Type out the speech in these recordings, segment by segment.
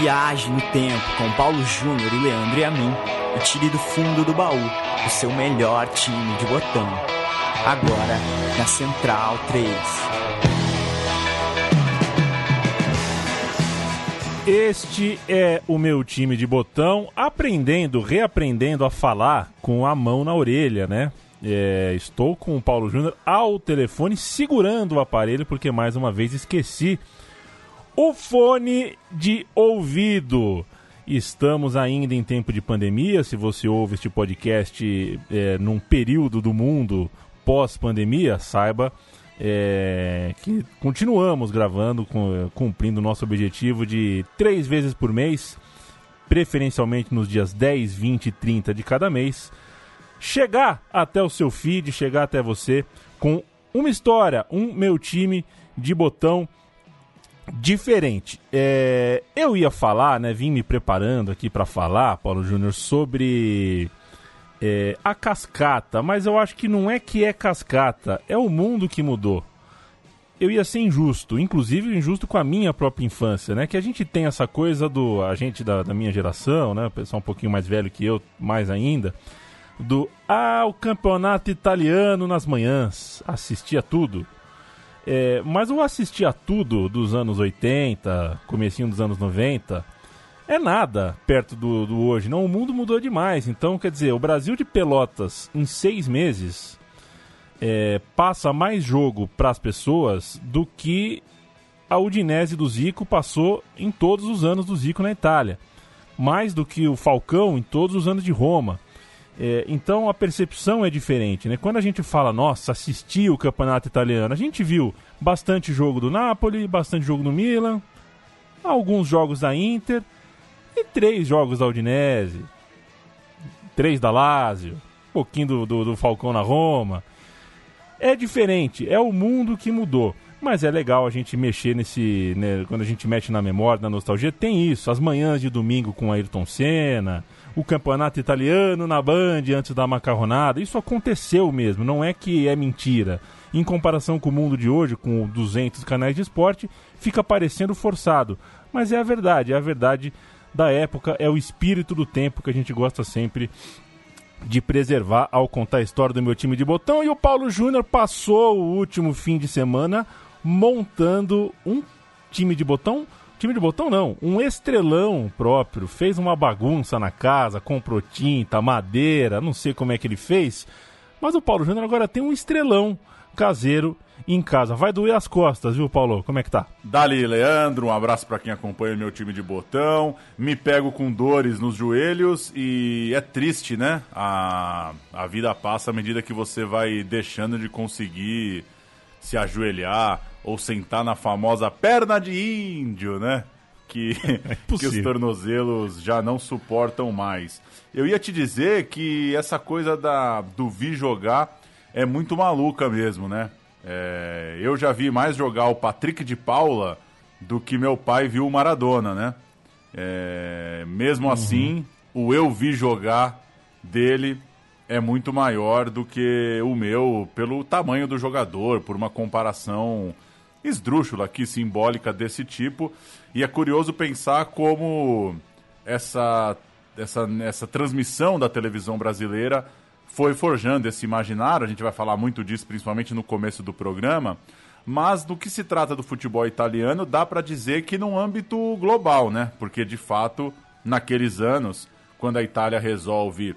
Viaje no tempo com Paulo Júnior e Leandro e a mim e tire do fundo do baú o seu melhor time de botão. Agora na Central 3. Este é o meu time de botão, aprendendo, reaprendendo a falar com a mão na orelha, né? É, estou com o Paulo Júnior ao telefone, segurando o aparelho, porque mais uma vez esqueci o fone de ouvido. Estamos ainda em tempo de pandemia. Se você ouve este podcast é, num período do mundo pós-pandemia, saiba é, que continuamos gravando, cumprindo o nosso objetivo de três vezes por mês, preferencialmente nos dias 10, 20 e 30 de cada mês, chegar até o seu feed, chegar até você com uma história, um meu time de botão diferente. É, eu ia falar, né, vim me preparando aqui para falar, Paulo Júnior, sobre é, a cascata, mas eu acho que não é que é cascata, é o mundo que mudou. Eu ia ser injusto, inclusive injusto com a minha própria infância, né? Que a gente tem essa coisa do. A gente da, da minha geração, né? O pessoal um pouquinho mais velho que eu, mais ainda. Do. Ah, o campeonato italiano nas manhãs. Assistia tudo. É, mas eu assistia tudo dos anos 80, comecinho dos anos 90 é nada perto do, do hoje. Não, o mundo mudou demais. Então, quer dizer, o Brasil de Pelotas, em seis meses, é, passa mais jogo para as pessoas do que a Udinese do Zico passou em todos os anos do Zico na Itália. Mais do que o Falcão em todos os anos de Roma. É, então a percepção é diferente, né? Quando a gente fala, nossa, assisti o campeonato italiano, a gente viu bastante jogo do Napoli, bastante jogo do Milan, alguns jogos da Inter, e três jogos da Udinese, três da Lazio, um pouquinho do, do, do Falcão na Roma. É diferente, é o mundo que mudou. Mas é legal a gente mexer nesse. Né, quando a gente mexe na memória, na nostalgia, tem isso. As manhãs de domingo com Ayrton Senna, o campeonato italiano na Band antes da macarronada. Isso aconteceu mesmo, não é que é mentira. Em comparação com o mundo de hoje, com 200 canais de esporte, fica parecendo forçado. Mas é a verdade, é a verdade da época, é o espírito do tempo que a gente gosta sempre de preservar ao contar a história do meu time de botão. E o Paulo Júnior passou o último fim de semana montando um time de botão. Time de botão não, um estrelão próprio. Fez uma bagunça na casa, comprou tinta, madeira, não sei como é que ele fez. Mas o Paulo Júnior agora tem um estrelão caseiro em casa. Vai doer as costas, viu, Paulo? Como é que tá? Dali, Leandro, um abraço para quem acompanha o meu time de botão. Me pego com dores nos joelhos e é triste, né? A, a vida passa à medida que você vai deixando de conseguir se ajoelhar ou sentar na famosa perna de índio, né? Que, é que os tornozelos já não suportam mais. Eu ia te dizer que essa coisa da, do vi jogar é muito maluca mesmo, né? É, eu já vi mais jogar o Patrick de Paula do que meu pai viu o Maradona, né? É, mesmo uhum. assim, o eu vi jogar dele é muito maior do que o meu pelo tamanho do jogador, por uma comparação esdrúxula aqui, simbólica desse tipo. E é curioso pensar como essa, essa, essa transmissão da televisão brasileira foi forjando esse imaginário, a gente vai falar muito disso principalmente no começo do programa, mas no que se trata do futebol italiano, dá para dizer que num âmbito global, né? Porque de fato, naqueles anos, quando a Itália resolve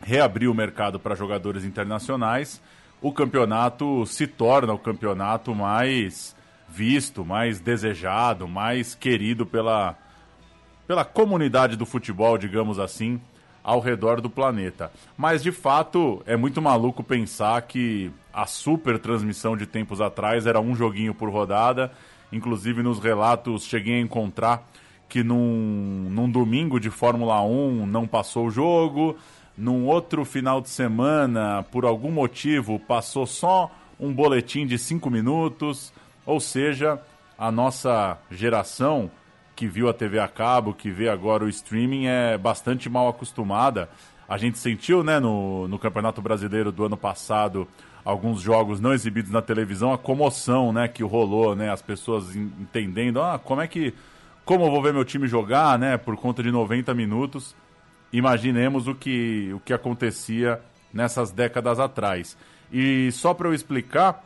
reabrir o mercado para jogadores internacionais, o campeonato se torna o campeonato mais visto, mais desejado, mais querido pela, pela comunidade do futebol, digamos assim, ao redor do planeta. Mas de fato é muito maluco pensar que a super transmissão de tempos atrás era um joguinho por rodada. Inclusive nos relatos cheguei a encontrar que num, num domingo de Fórmula 1 não passou o jogo, num outro final de semana, por algum motivo, passou só um boletim de cinco minutos. Ou seja, a nossa geração que viu a TV a cabo, que vê agora o streaming, é bastante mal acostumada. A gente sentiu, né, no, no Campeonato Brasileiro do ano passado, alguns jogos não exibidos na televisão, a comoção, né, que rolou, né, as pessoas entendendo, ah, como é que como eu vou ver meu time jogar, né, por conta de 90 minutos, imaginemos o que, o que acontecia nessas décadas atrás. E só para eu explicar,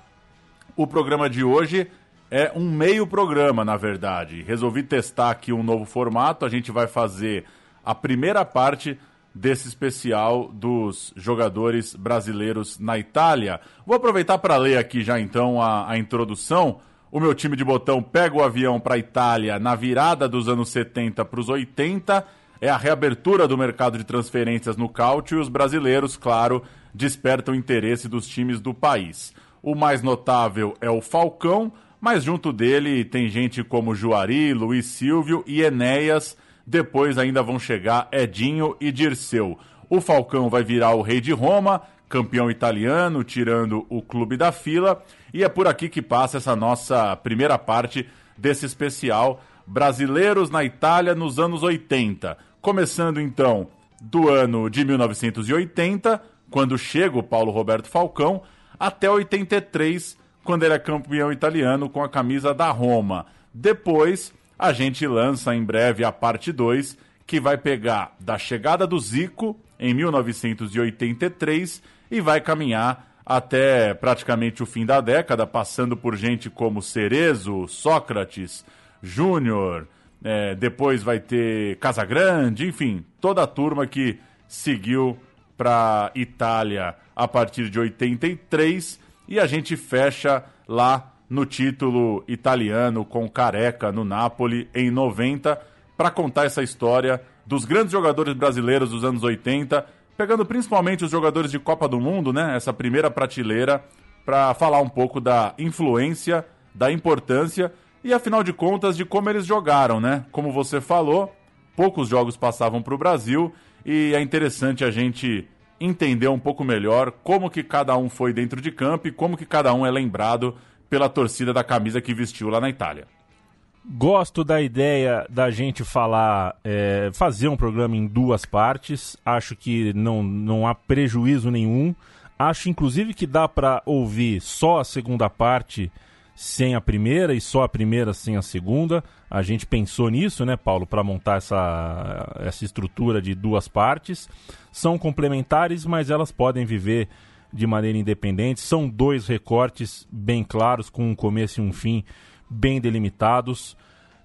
o programa de hoje é um meio programa, na verdade. Resolvi testar aqui um novo formato. A gente vai fazer a primeira parte desse especial dos jogadores brasileiros na Itália. Vou aproveitar para ler aqui já então a, a introdução. O meu time de botão pega o avião para a Itália na virada dos anos 70 para os 80. É a reabertura do mercado de transferências no Cáutio e os brasileiros, claro, despertam interesse dos times do país. O mais notável é o Falcão, mas junto dele tem gente como Juari, Luiz Silvio e Enéas. Depois ainda vão chegar Edinho e Dirceu. O Falcão vai virar o rei de Roma, campeão italiano, tirando o clube da fila. E é por aqui que passa essa nossa primeira parte desse especial Brasileiros na Itália nos anos 80. Começando então do ano de 1980, quando chega o Paulo Roberto Falcão, até 83, quando ele é campeão italiano com a camisa da Roma. Depois, a gente lança em breve a parte 2, que vai pegar da chegada do Zico em 1983 e vai caminhar até praticamente o fim da década, passando por gente como Cerezo, Sócrates, Júnior, é, depois vai ter Casagrande, enfim, toda a turma que seguiu para Itália a partir de 83 e a gente fecha lá no título italiano com Careca no Napoli em 90 para contar essa história dos grandes jogadores brasileiros dos anos 80, pegando principalmente os jogadores de Copa do Mundo, né? Essa primeira prateleira para falar um pouco da influência, da importância e afinal de contas de como eles jogaram, né? Como você falou, poucos jogos passavam para o Brasil e é interessante a gente entender um pouco melhor como que cada um foi dentro de campo e como que cada um é lembrado pela torcida da camisa que vestiu lá na Itália. Gosto da ideia da gente falar, é, fazer um programa em duas partes. Acho que não, não há prejuízo nenhum. Acho, inclusive, que dá para ouvir só a segunda parte sem a primeira e só a primeira sem a segunda. A gente pensou nisso, né, Paulo, para montar essa, essa estrutura de duas partes. São complementares, mas elas podem viver de maneira independente. São dois recortes bem claros, com um começo e um fim bem delimitados.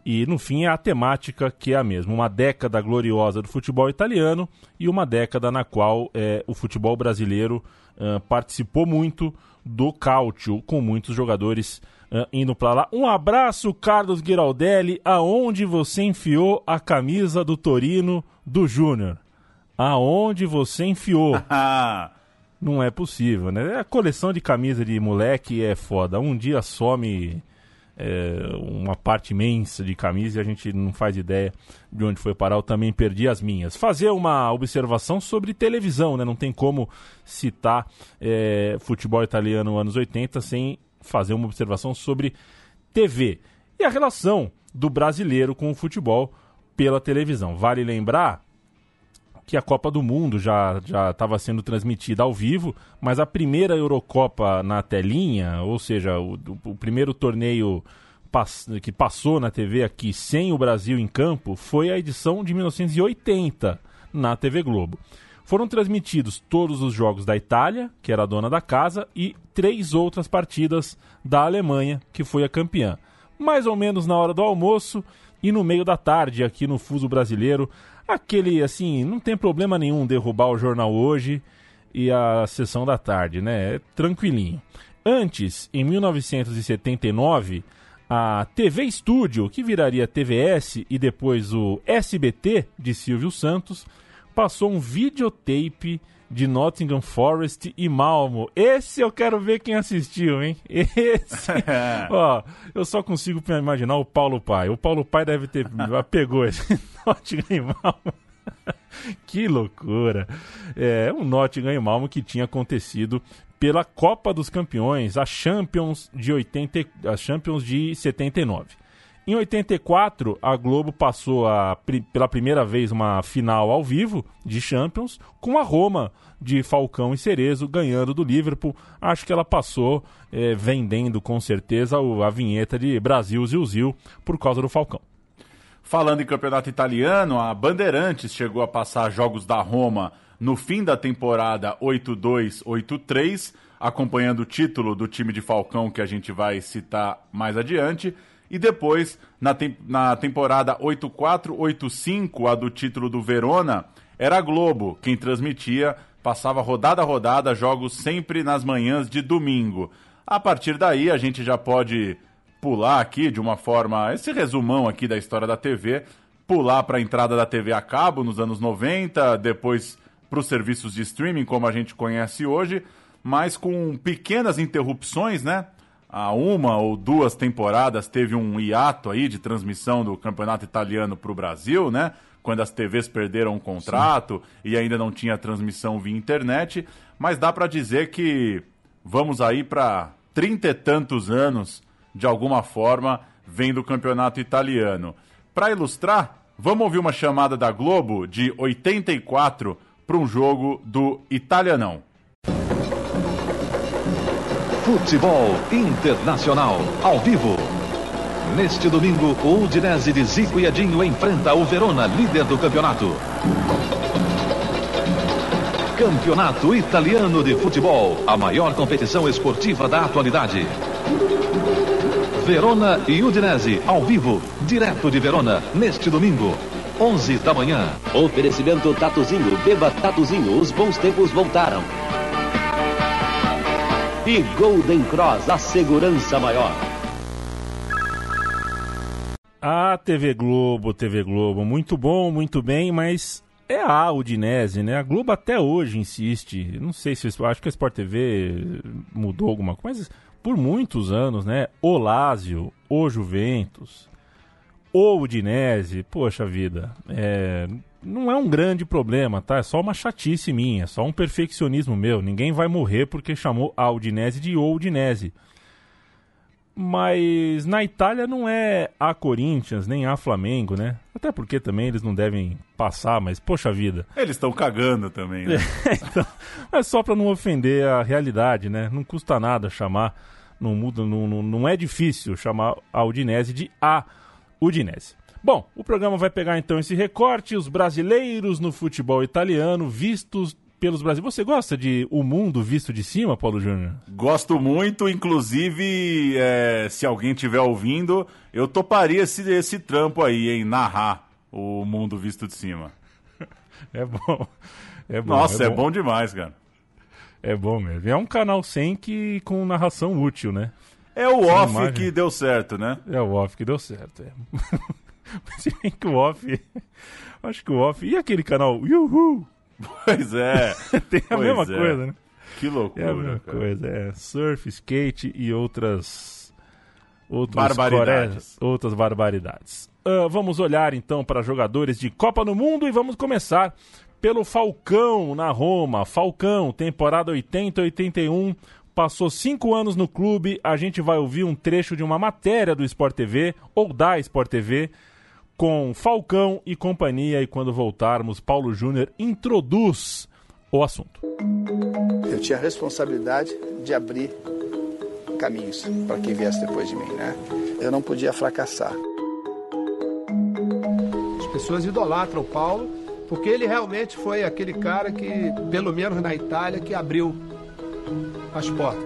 E no fim é a temática que é a mesma: uma década gloriosa do futebol italiano e uma década na qual é, o futebol brasileiro uh, participou muito do cálcio, com muitos jogadores uh, indo para lá. Um abraço, Carlos Giraldelli, aonde você enfiou a camisa do Torino do Júnior? Aonde você enfiou? Não é possível, né? A coleção de camisa de moleque é foda. Um dia some é, uma parte imensa de camisa e a gente não faz ideia de onde foi parar. Eu também perdi as minhas. Fazer uma observação sobre televisão, né? Não tem como citar é, futebol italiano anos 80 sem fazer uma observação sobre TV e a relação do brasileiro com o futebol pela televisão. Vale lembrar que a Copa do Mundo já já estava sendo transmitida ao vivo, mas a primeira Eurocopa na telinha, ou seja, o, o primeiro torneio pass que passou na TV aqui sem o Brasil em campo, foi a edição de 1980 na TV Globo. Foram transmitidos todos os jogos da Itália, que era a dona da casa, e três outras partidas da Alemanha, que foi a campeã. Mais ou menos na hora do almoço e no meio da tarde, aqui no fuso brasileiro, aquele assim, não tem problema nenhum derrubar o jornal hoje e a sessão da tarde, né? É tranquilinho. Antes, em 1979, a TV Estúdio, que viraria TVS e depois o SBT de Silvio Santos, passou um videotape de Nottingham Forest e Malmo. Esse eu quero ver quem assistiu, hein? Esse. Ó, eu só consigo imaginar o Paulo Pai. O Paulo Pai deve ter pegou esse Nottingham e Malmo. que loucura. É um Nottingham e Malmo que tinha acontecido pela Copa dos Campeões, a Champions de 80, a Champions de 79. Em 84, a Globo passou a, pela primeira vez uma final ao vivo de Champions com a Roma de Falcão e Cerezo ganhando do Liverpool. Acho que ela passou é, vendendo com certeza a vinheta de Brasil Zil Zil por causa do Falcão. Falando em campeonato italiano, a Bandeirantes chegou a passar jogos da Roma no fim da temporada 8-2-8-3, acompanhando o título do time de Falcão que a gente vai citar mais adiante. E depois, na, na temporada 8-4-8-5, a do título do Verona, era a Globo quem transmitia, passava rodada a rodada, jogos sempre nas manhãs de domingo. A partir daí, a gente já pode pular aqui de uma forma, esse resumão aqui da história da TV, pular para a entrada da TV a cabo nos anos 90, depois para os serviços de streaming como a gente conhece hoje, mas com pequenas interrupções, né? Há uma ou duas temporadas teve um hiato aí de transmissão do campeonato italiano para o Brasil, né? Quando as TVs perderam o contrato Sim. e ainda não tinha transmissão via internet, mas dá para dizer que vamos aí para trinta e tantos anos, de alguma forma, vendo o campeonato italiano. Para ilustrar, vamos ouvir uma chamada da Globo de 84 para um jogo do Italianão. Futebol Internacional, ao vivo. Neste domingo, o Udinese de Zico e Edinho enfrenta o Verona, líder do campeonato. Campeonato Italiano de Futebol, a maior competição esportiva da atualidade. Verona e Udinese, ao vivo, direto de Verona, neste domingo, 11 da manhã. Oferecimento Tatuzinho, beba Tatuzinho, os bons tempos voltaram. E Golden Cross, a segurança maior. A TV Globo, TV Globo, muito bom, muito bem, mas é a Udinese, né? A Globo até hoje insiste. Não sei se acho que a Sport TV mudou alguma coisa, mas por muitos anos, né? O Lázio, o Juventus, o Udinese, poxa vida, é, não é um grande problema, tá? É só uma chatice minha, é só um perfeccionismo meu. Ninguém vai morrer porque chamou a Udinese de Udinese. Mas na Itália não é a Corinthians, nem a Flamengo, né? Até porque também eles não devem passar, mas poxa vida. Eles estão cagando também, né? então, é só para não ofender a realidade, né? Não custa nada chamar, não muda, não, não, não é difícil chamar a Udinese de a Udinese. Bom, o programa vai pegar então esse recorte, os brasileiros no futebol italiano vistos pelos brasileiros. Você gosta de O Mundo Visto de Cima, Paulo Júnior? Gosto muito, inclusive, é, se alguém estiver ouvindo, eu toparia esse, esse trampo aí, em narrar O Mundo Visto de Cima. É bom. É bom Nossa, é bom. é bom demais, cara. É bom mesmo. É um canal sem que com narração útil, né? É o Sem off imagem. que deu certo, né? É o off que deu certo. É. Se bem que o off. Acho que o off. E aquele canal Yuhu? Pois é. Tem a pois mesma é. coisa, né? Que loucura. É a mesma cara. coisa, é. Surf, skate e outras. Outros barbaridades. Outras barbaridades. Uh, vamos olhar então para jogadores de Copa no Mundo e vamos começar pelo Falcão na Roma. Falcão, temporada 80-81 passou cinco anos no clube. A gente vai ouvir um trecho de uma matéria do Sport TV ou da Sport TV com Falcão e companhia. E quando voltarmos, Paulo Júnior introduz o assunto. Eu tinha a responsabilidade de abrir caminhos para quem viesse depois de mim, né? Eu não podia fracassar. As pessoas idolatram o Paulo porque ele realmente foi aquele cara que, pelo menos na Itália, que abriu as portas.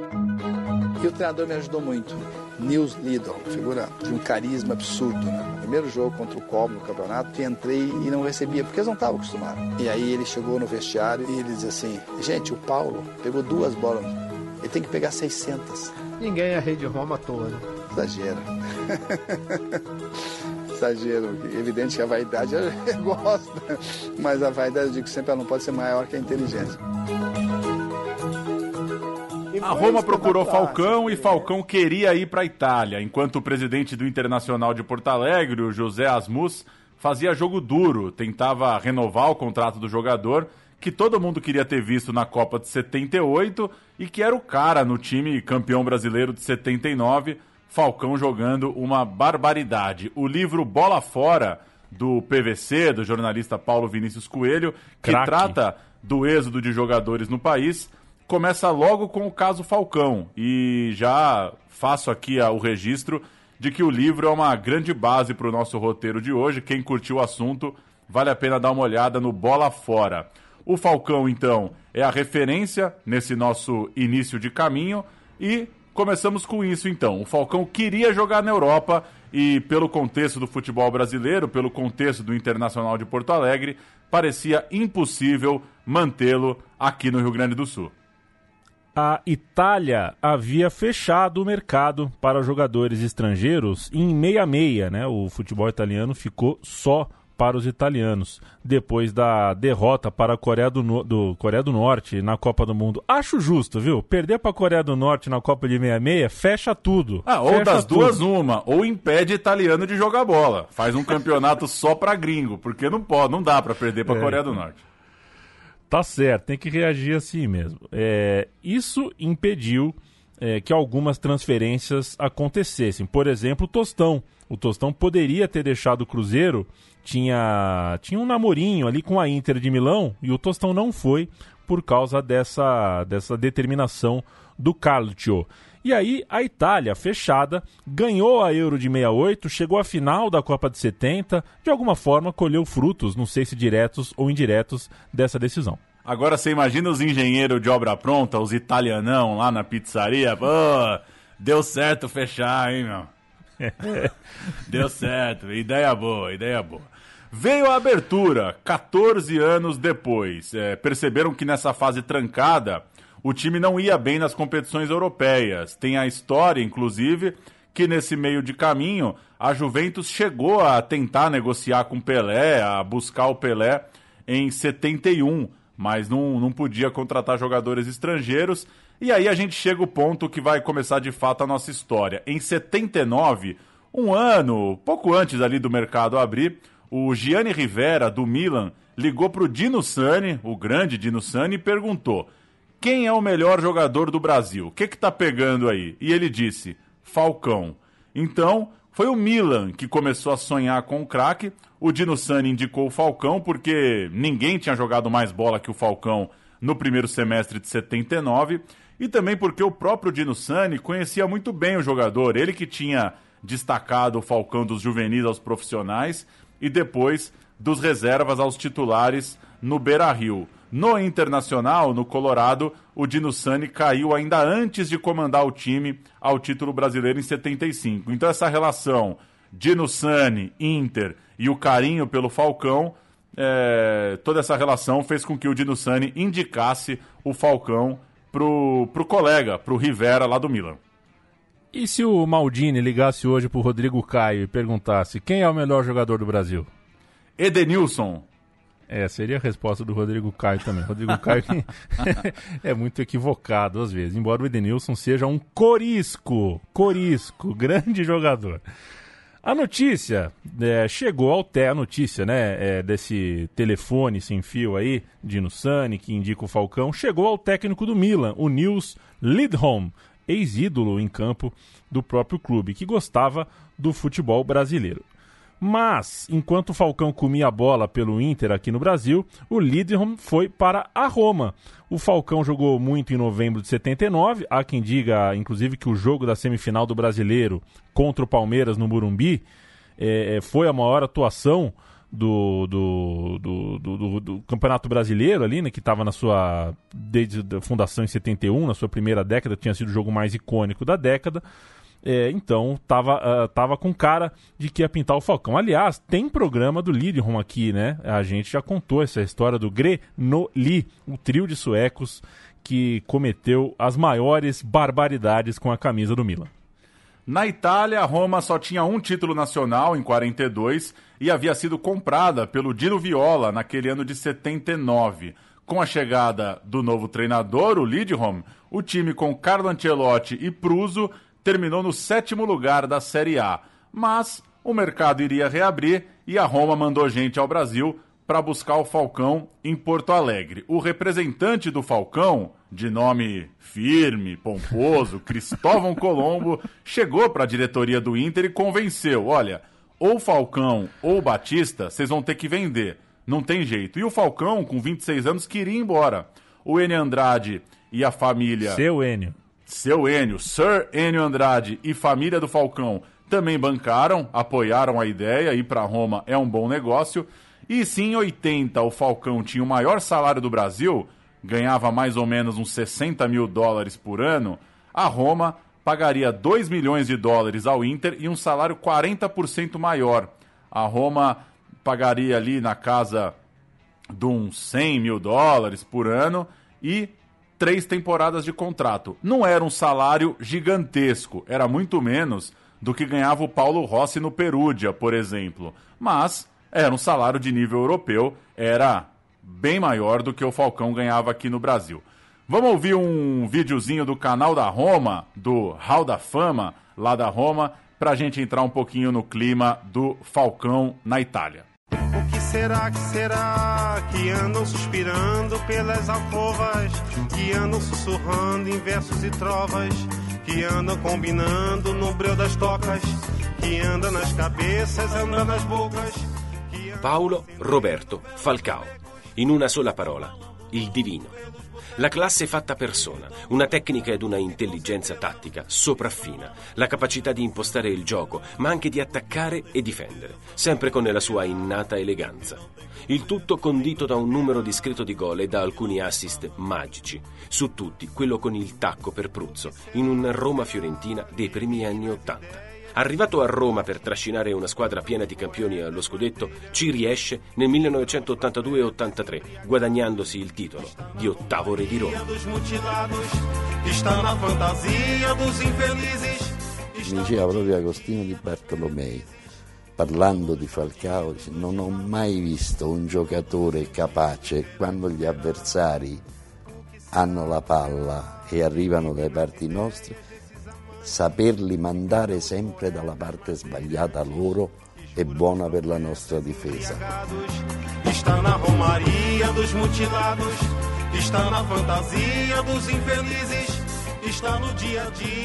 E o treinador me ajudou muito. Nils Lidl, figura de um carisma absurdo. Né? Primeiro jogo contra o Como no campeonato, entrei e não recebia, porque eles não estavam acostumados. E aí ele chegou no vestiário e ele disse assim: gente, o Paulo pegou duas bolas, ele tem que pegar 600. Ninguém é rei de Roma à toa, né? Exagero. Exagero. Evidente que a vaidade eu gosto, mas a vaidade, eu digo sempre, ela não pode ser maior que a inteligência. A Roma procurou Falcão e Falcão queria ir para a Itália, enquanto o presidente do Internacional de Porto Alegre, o José Asmus, fazia jogo duro, tentava renovar o contrato do jogador, que todo mundo queria ter visto na Copa de 78 e que era o cara no time campeão brasileiro de 79, Falcão jogando uma barbaridade. O livro Bola Fora, do PVC, do jornalista Paulo Vinícius Coelho, que Craque. trata do êxodo de jogadores no país, começa logo com o caso Falcão. E já faço aqui a- o registro de que o livro é uma grande base para o nosso roteiro de hoje. Quem curtiu o assunto, vale a pena dar uma olhada no Bola Fora. O Falcão, então, é a referência nesse nosso início de caminho e começamos com isso, então. O Falcão queria jogar na Europa e, pelo contexto do futebol brasileiro, pelo contexto do Internacional de Porto Alegre, parecia impossível mantê-lo aqui no Rio Grande do Sul a Itália havia fechado o mercado para jogadores estrangeiros em meia-meia, né? O futebol italiano ficou só para os italianos depois da derrota para a Coreia do, no... do, Coreia do Norte na Copa do Mundo. Acho justo, viu? Perder para a Coreia do Norte na Copa de meia-meia fecha tudo. Ah, ou fecha das tudo. duas uma, ou impede italiano de jogar bola. Faz um campeonato só para gringo, porque não pode, não dá para perder para a É. Coreia do Norte. Tá certo, tem que reagir assim mesmo. É, isso impediu é, que algumas transferências acontecessem. Por exemplo, o Tostão. O Tostão poderia ter deixado o Cruzeiro, tinha, tinha um namorinho ali com a Inter de Milão, e o Tostão não foi por causa dessa, dessa determinação do Calcio. E aí a Itália, fechada, ganhou a Euro de 68, chegou à final da Copa de 70, de alguma forma colheu frutos, não sei se diretos ou indiretos, dessa decisão. Agora você imagina os engenheiros de obra pronta, os italianão lá na pizzaria. Pô, deu certo fechar, hein, meu? deu certo, ideia boa, ideia boa. Veio a abertura, 14 anos depois. É, perceberam que nessa fase trancada, o time não ia bem nas competições europeias. Tem a história, inclusive, que nesse meio de caminho, a Juventus chegou a tentar negociar com Pelé, a buscar o Pelé em 71 mas não, não podia contratar jogadores estrangeiros. E aí a gente chega ao ponto que vai começar de fato a nossa história. Em 79, um ano, pouco antes ali do mercado abrir, o Gianni Rivera, do Milan, ligou para o Dino Sani, o grande Dino Sani, e perguntou: quem é o melhor jogador do Brasil? O que que tá pegando aí? E ele disse: Falcão. Então, foi o Milan que começou a sonhar com o craque. O Dino Sani indicou o Falcão porque ninguém tinha jogado mais bola que o Falcão no primeiro semestre de 79 e também porque o próprio Dino Sani conhecia muito bem o jogador, ele que tinha destacado o Falcão dos juvenis aos profissionais e depois dos reservas aos titulares no Beira-Rio. No Internacional, no Colorado, o Dino Sani caiu ainda antes de comandar o time ao título brasileiro em 75. Então essa relação Dino Sani, Inter e o carinho pelo Falcão, é, toda essa relação fez com que o Dino Sani indicasse o Falcão pro, pro colega, pro Rivera lá do Milan. E se o Maldini ligasse hoje pro Rodrigo Caio e perguntasse quem é o melhor jogador do Brasil? Edenilson. É, seria a resposta do Rodrigo Caio também. Rodrigo Caio é muito equivocado às vezes, embora o Edenilson seja um corisco, corisco, grande jogador. A notícia é, chegou ao té, a notícia, né, é, desse telefone sem fio aí, Dino Sani, que indica o Falcão, chegou ao técnico do Milan, o Nils Lidholm, ex-ídolo em campo do próprio clube, que gostava do futebol brasileiro. Mas, enquanto o Falcão comia a bola pelo Inter aqui no Brasil, o Lidholm foi para a Roma. O Falcão jogou muito em novembro de 79. Há quem diga, inclusive, que o jogo da semifinal do Brasileiro contra o Palmeiras no Morumbi é, foi a maior atuação do, do, do, do, do Campeonato Brasileiro ali, né, que estava na sua desde a fundação em 71, na sua primeira década, tinha sido o jogo mais icônico da década. É, então tava, uh, tava com cara de que ia pintar o Falcão. Aliás, tem programa do Lidholm aqui, né? A gente já contou essa história do Grenoli, o trio de suecos que cometeu as maiores barbaridades com a camisa do Milan. Na Itália, Roma só tinha um título nacional em 42 e havia sido comprada pelo Dino Viola naquele ano de 79. Com a chegada do novo treinador, o Lidholm, o time com Carlo Ancelotti e Pruso terminou no sétimo lugar da Série A. Mas o mercado iria reabrir e a Roma mandou gente ao Brasil para buscar o Falcão em Porto Alegre. O representante do Falcão, de nome firme, pomposo, Cristóvão Colombo, chegou para a diretoria do Inter e convenceu: olha, ou Falcão ou Batista, vocês vão ter que vender. Não tem jeito. E o Falcão, com 26 anos, queria ir embora. O Enio Andrade e a família Seu Enio. Seu Enio, Sir Enio Andrade e família do Falcão também bancaram, apoiaram a ideia, ir para Roma é um bom negócio. E se em 80 o Falcão tinha o maior salário do Brasil, ganhava mais ou menos uns 60 mil dólares por ano, a Roma pagaria 2 milhões de dólares ao Inter e um salário 40% maior. A Roma pagaria ali na casa de uns 100 mil dólares por ano e três temporadas de contrato. Não era um salário gigantesco, era muito menos do que ganhava o Paulo Rossi no Perúdia, por exemplo. Mas era um salário de nível europeu, era bem maior do que o Falcão ganhava aqui no Brasil. Vamos ouvir um videozinho do canal da Roma, do Hall da Fama, lá da Roma, para a gente entrar um pouquinho no clima do Falcão na Itália. Será que será que andam suspirando pelas alcovas, que andam sussurrando em versos e trovas, que andam combinando no breu das tocas, que andam nas cabeças, andam nas bocas. Paolo Roberto Falcao, in una sola parola, il divino. La classe fatta persona, una tecnica ed una intelligenza tattica sopraffina, la capacità di impostare il gioco, ma anche di attaccare e difendere, sempre con la sua innata eleganza. Il tutto condito da un numero discreto di gol e da alcuni assist magici, su tutti quello con il tacco per Pruzzo, in un Roma-Fiorentina dei primi anni Ottanta. Arrivato a Roma per trascinare una squadra piena di campioni allo scudetto, ci riesce nel 1982-83, guadagnandosi il titolo di ottavo re di Roma. Mi diceva proprio Agostino di Bartolomei, parlando di Falcao, dice, non ho mai visto un giocatore capace quando gli avversari hanno la palla e arrivano dai parti nostre saperli mandare sempre dalla parte sbagliata loro è buona per la nostra difesa. Está na romaria dos mutilados, está na fantasia dos infelizes.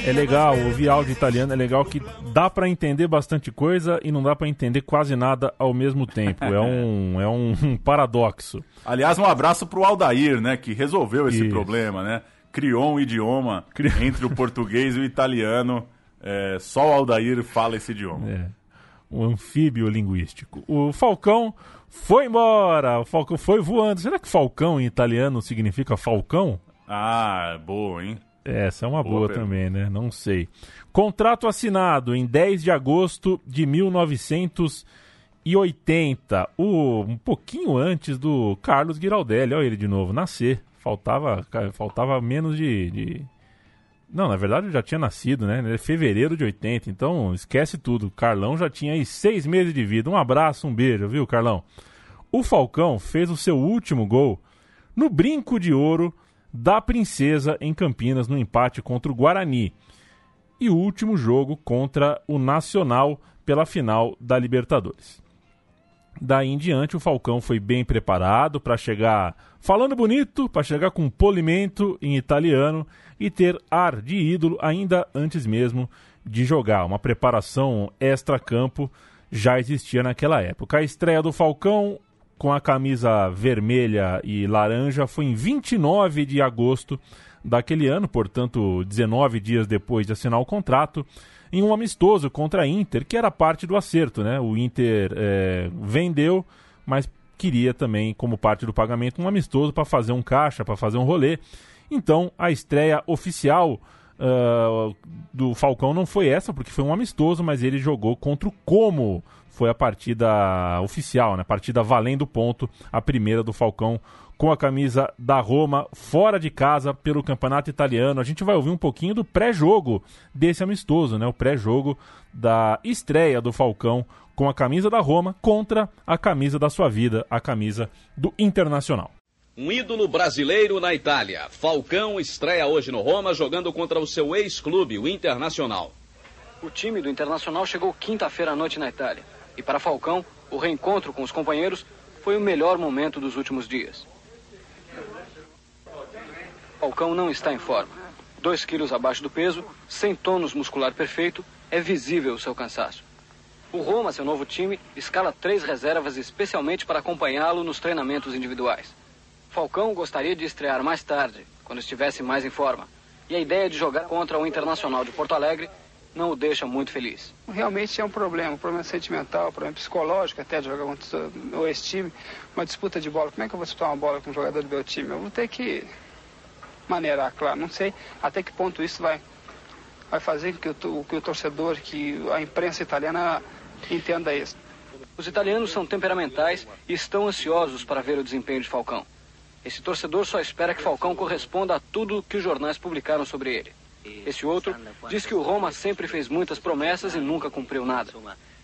É legal, ouvir áudio italiano é legal que dá para entender bastante coisa e não dá para entender quase nada ao mesmo tempo. É um, é um paradoxo. Aliás, um abraço pro Aldair, né, que resolveu esse Isso. problema, né? Criou um idioma entre o português e o italiano. É, só o Aldair fala esse idioma. É. Um anfíbio linguístico. O Falcão foi embora. O Falcão foi voando. Será que Falcão em italiano significa Falcão? Ah, boa, hein? Essa é uma boa, boa também, né? Não sei. Contrato assinado em 10 de agosto de 1980. O, um pouquinho antes do Carlos Giraldelli. Olha ele de novo, nascer. Faltava, faltava menos de, de... Não, na verdade eu já tinha nascido, né? É fevereiro de 80, então esquece tudo. Carlão já tinha aí seis meses de vida. Um abraço, um beijo, viu, Carlão? O Falcão fez o seu último gol no brinco de ouro da Princesa em Campinas, no empate contra o Guarani. E o último jogo contra o Nacional pela final da Libertadores. Daí em diante, o Falcão foi bem preparado para chegar falando bonito, para chegar com polimento em italiano e ter ar de ídolo ainda antes mesmo de jogar. Uma preparação extra-campo já existia naquela época. A estreia do Falcão com a camisa vermelha e laranja foi em 29 de agosto daquele ano, portanto, 19 dias depois de assinar o contrato em um amistoso contra a Inter, que era parte do acerto, né? O Inter é, vendeu, mas queria também, como parte do pagamento, um amistoso para fazer um caixa, para fazer um rolê. Então, a estreia oficial uh, do Falcão não foi essa, porque foi um amistoso, mas ele jogou contra o Como. Foi a partida oficial, né? Partida valendo ponto, a primeira do Falcão com a camisa da Roma fora de casa pelo Campeonato Italiano. A gente vai ouvir um pouquinho do pré-jogo desse amistoso, né? O pré-jogo da estreia do Falcão com a camisa da Roma contra a camisa da sua vida, a camisa do Internacional. Um ídolo brasileiro na Itália. Falcão estreia hoje no Roma jogando contra o seu ex-clube, o Internacional. O time do Internacional chegou quinta-feira à noite na Itália. E para Falcão, o reencontro com os companheiros foi o melhor momento dos últimos dias. Falcão não está em forma. Dois quilos abaixo do peso, sem tônus muscular perfeito, é visível o seu cansaço. O Roma, seu novo time, escala três reservas especialmente para acompanhá-lo nos treinamentos individuais. Falcão gostaria de estrear mais tarde, quando estivesse mais em forma. E a ideia de jogar contra o Internacional de Porto Alegre não o deixa muito feliz. Realmente é um problema, um problema sentimental, um problema psicológico até de jogar contra o ex-time, uma disputa de bola. Como é que eu vou disputar uma bola com um jogador do meu time? Eu vou ter que maneirar, claro. Não sei até que ponto isso vai, vai fazer que o, que o torcedor, que a imprensa italiana entenda isso. Os italianos são temperamentais e estão ansiosos para ver o desempenho de Falcão. Esse torcedor só espera que Falcão corresponda a tudo que os jornais publicaram sobre ele. Esse outro diz que o Roma sempre fez muitas promessas e nunca cumpriu nada.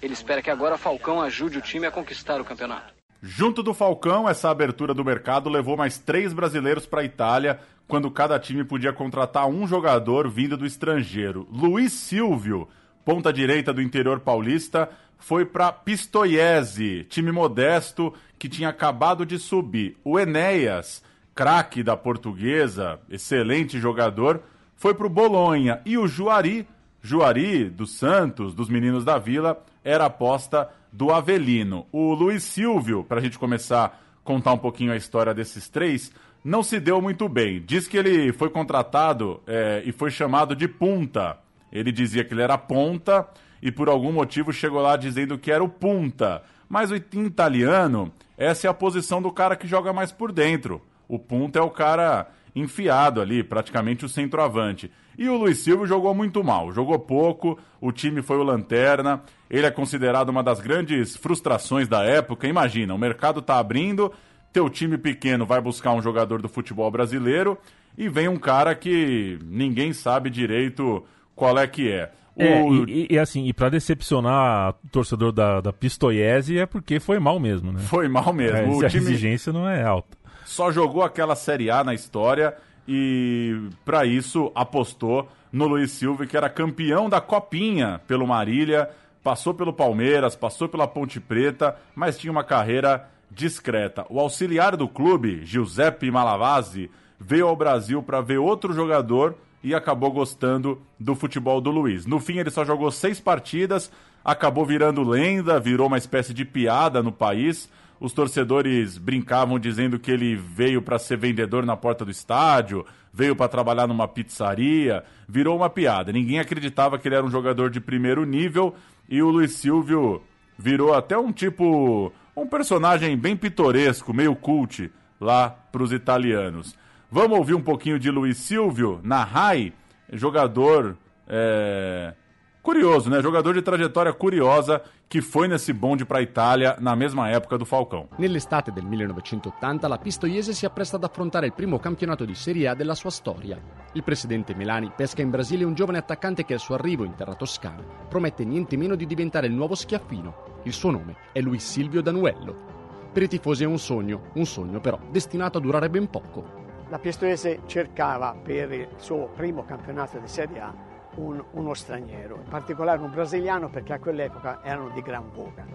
Ele espera que agora Falcão ajude o time a conquistar o campeonato. Junto do Falcão, essa abertura do mercado levou mais três brasileiros para a Itália, quando cada time podia contratar um jogador vindo do estrangeiro. Luiz Silvio, ponta direita do interior paulista, foi para Pistoiese, time modesto que tinha acabado de subir. O Enéas, craque da portuguesa, excelente jogador, foi para o Bolonha. E o Juari, Juari dos Santos, dos meninos da Vila, era aposta do Avelino. O Luiz Silvio, para a gente começar a contar um pouquinho a história desses três, não se deu muito bem. Diz que ele foi contratado é, e foi chamado de punta. Ele dizia que ele era ponta e por algum motivo chegou lá dizendo que era o punta. Mas em italiano, essa é a posição do cara que joga mais por dentro. O punta é o cara enfiado ali, praticamente o centroavante. E o Luiz Silva jogou muito mal, jogou pouco, o time foi o lanterna, ele é considerado uma das grandes frustrações da época. Imagina, o mercado está abrindo, teu time pequeno vai buscar um jogador do futebol brasileiro e vem um cara que ninguém sabe direito qual é que é. É, e, e, assim, e pra decepcionar o torcedor da, da Pistoiese é porque foi mal mesmo, né? Foi mal mesmo. É, o time... A exigência não é alta. Só jogou aquela Série A na história e para isso apostou no Luiz Silva, que era campeão da Copinha pelo Marília, passou pelo Palmeiras, passou pela Ponte Preta, mas tinha uma carreira discreta. O auxiliar do clube, Giuseppe Malavasi, veio ao Brasil para ver outro jogador e acabou gostando do futebol do Luiz. No fim, ele só jogou seis partidas, acabou virando lenda, virou uma espécie de piada no país. Os torcedores brincavam dizendo que ele veio para ser vendedor na porta do estádio, veio para trabalhar numa pizzaria, virou uma piada. Ninguém acreditava que ele era um jogador de primeiro nível e o Luiz Silvio virou até um tipo, um personagem bem pitoresco, meio cult lá para os italianos. Vamos ouvir um pouquinho de Luiz Silvio na RAI, jogador é, curioso, né? Jogador de trajetória curiosa che foi nesse bonde para a Italia na mesma época do Falcão. Nell'estate del 1980 la Pistoiese si appresta ad affrontare il primo campionato di Serie A della sua storia. Il presidente Melani pesca in Brasile un giovane attaccante che al suo arrivo in terra toscana promette niente meno di diventare il nuovo Schiaffino. Il suo nome è Luis Silvio Danuello. Per i tifosi è un sogno, un sogno però destinato a durare ben poco. La Pistoiese cercava per il suo primo campionato di Serie A un, uno straniero, in particolare un brasiliano perché a quell'epoca erano di gran voga.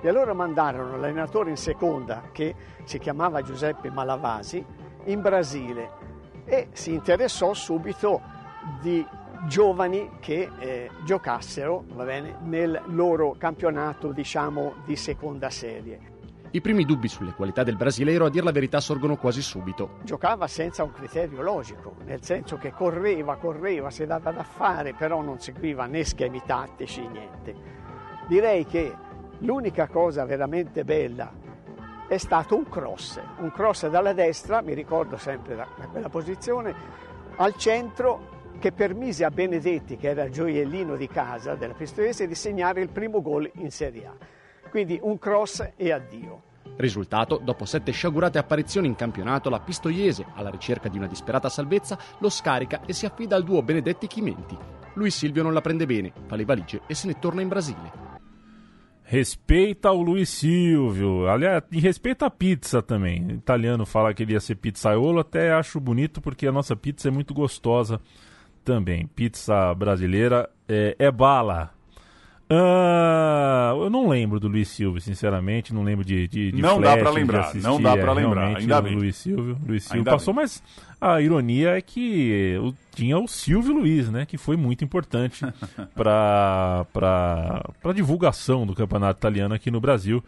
E allora mandarono l'allenatore in seconda, che si chiamava Giuseppe Malavasi, in Brasile e si interessò subito di giovani che eh, giocassero bene, nel loro campionato diciamo, di seconda serie. I primi dubbi sulle qualità del brasileiro, a dir la verità, sorgono quasi subito. Giocava senza un criterio logico, nel senso che correva, correva, si dava da fare, però non seguiva né schemi tattici, niente. Direi che l'unica cosa veramente bella è stato un cross, un cross dalla destra, mi ricordo sempre da quella posizione, al centro che permise a Benedetti, che era il gioiellino di casa della Pistoiese, di segnare il primo gol in Serie A. Quindi un cross e addio. Risultato, dopo sette sciagurate apparizioni in campionato, la Pistoiese, alla ricerca di una disperata salvezza, lo scarica e si affida al duo Benedetti Chimenti. Lui Silvio non la prende bene, fa le valigie e se ne torna in Brasile. Respeita o Luiz Silvio. Aliás, e respeita a pizza também. O italiano fala que ele ia ser pizzaiolo, até acho bonito porque a nossa pizza é muito gostosa também. Pizza brasileira é, é bala. Uh, eu não lembro do Luiz Silva, sinceramente, não lembro de, de, de Não dá para lembrar, não dá para lembrar, ainda bem. Luiz Silvio, Luiz Silvio passou, bem. mas a ironia é que tinha o Silvio Luiz, né, que foi muito importante para para divulgação do campeonato italiano aqui no Brasil,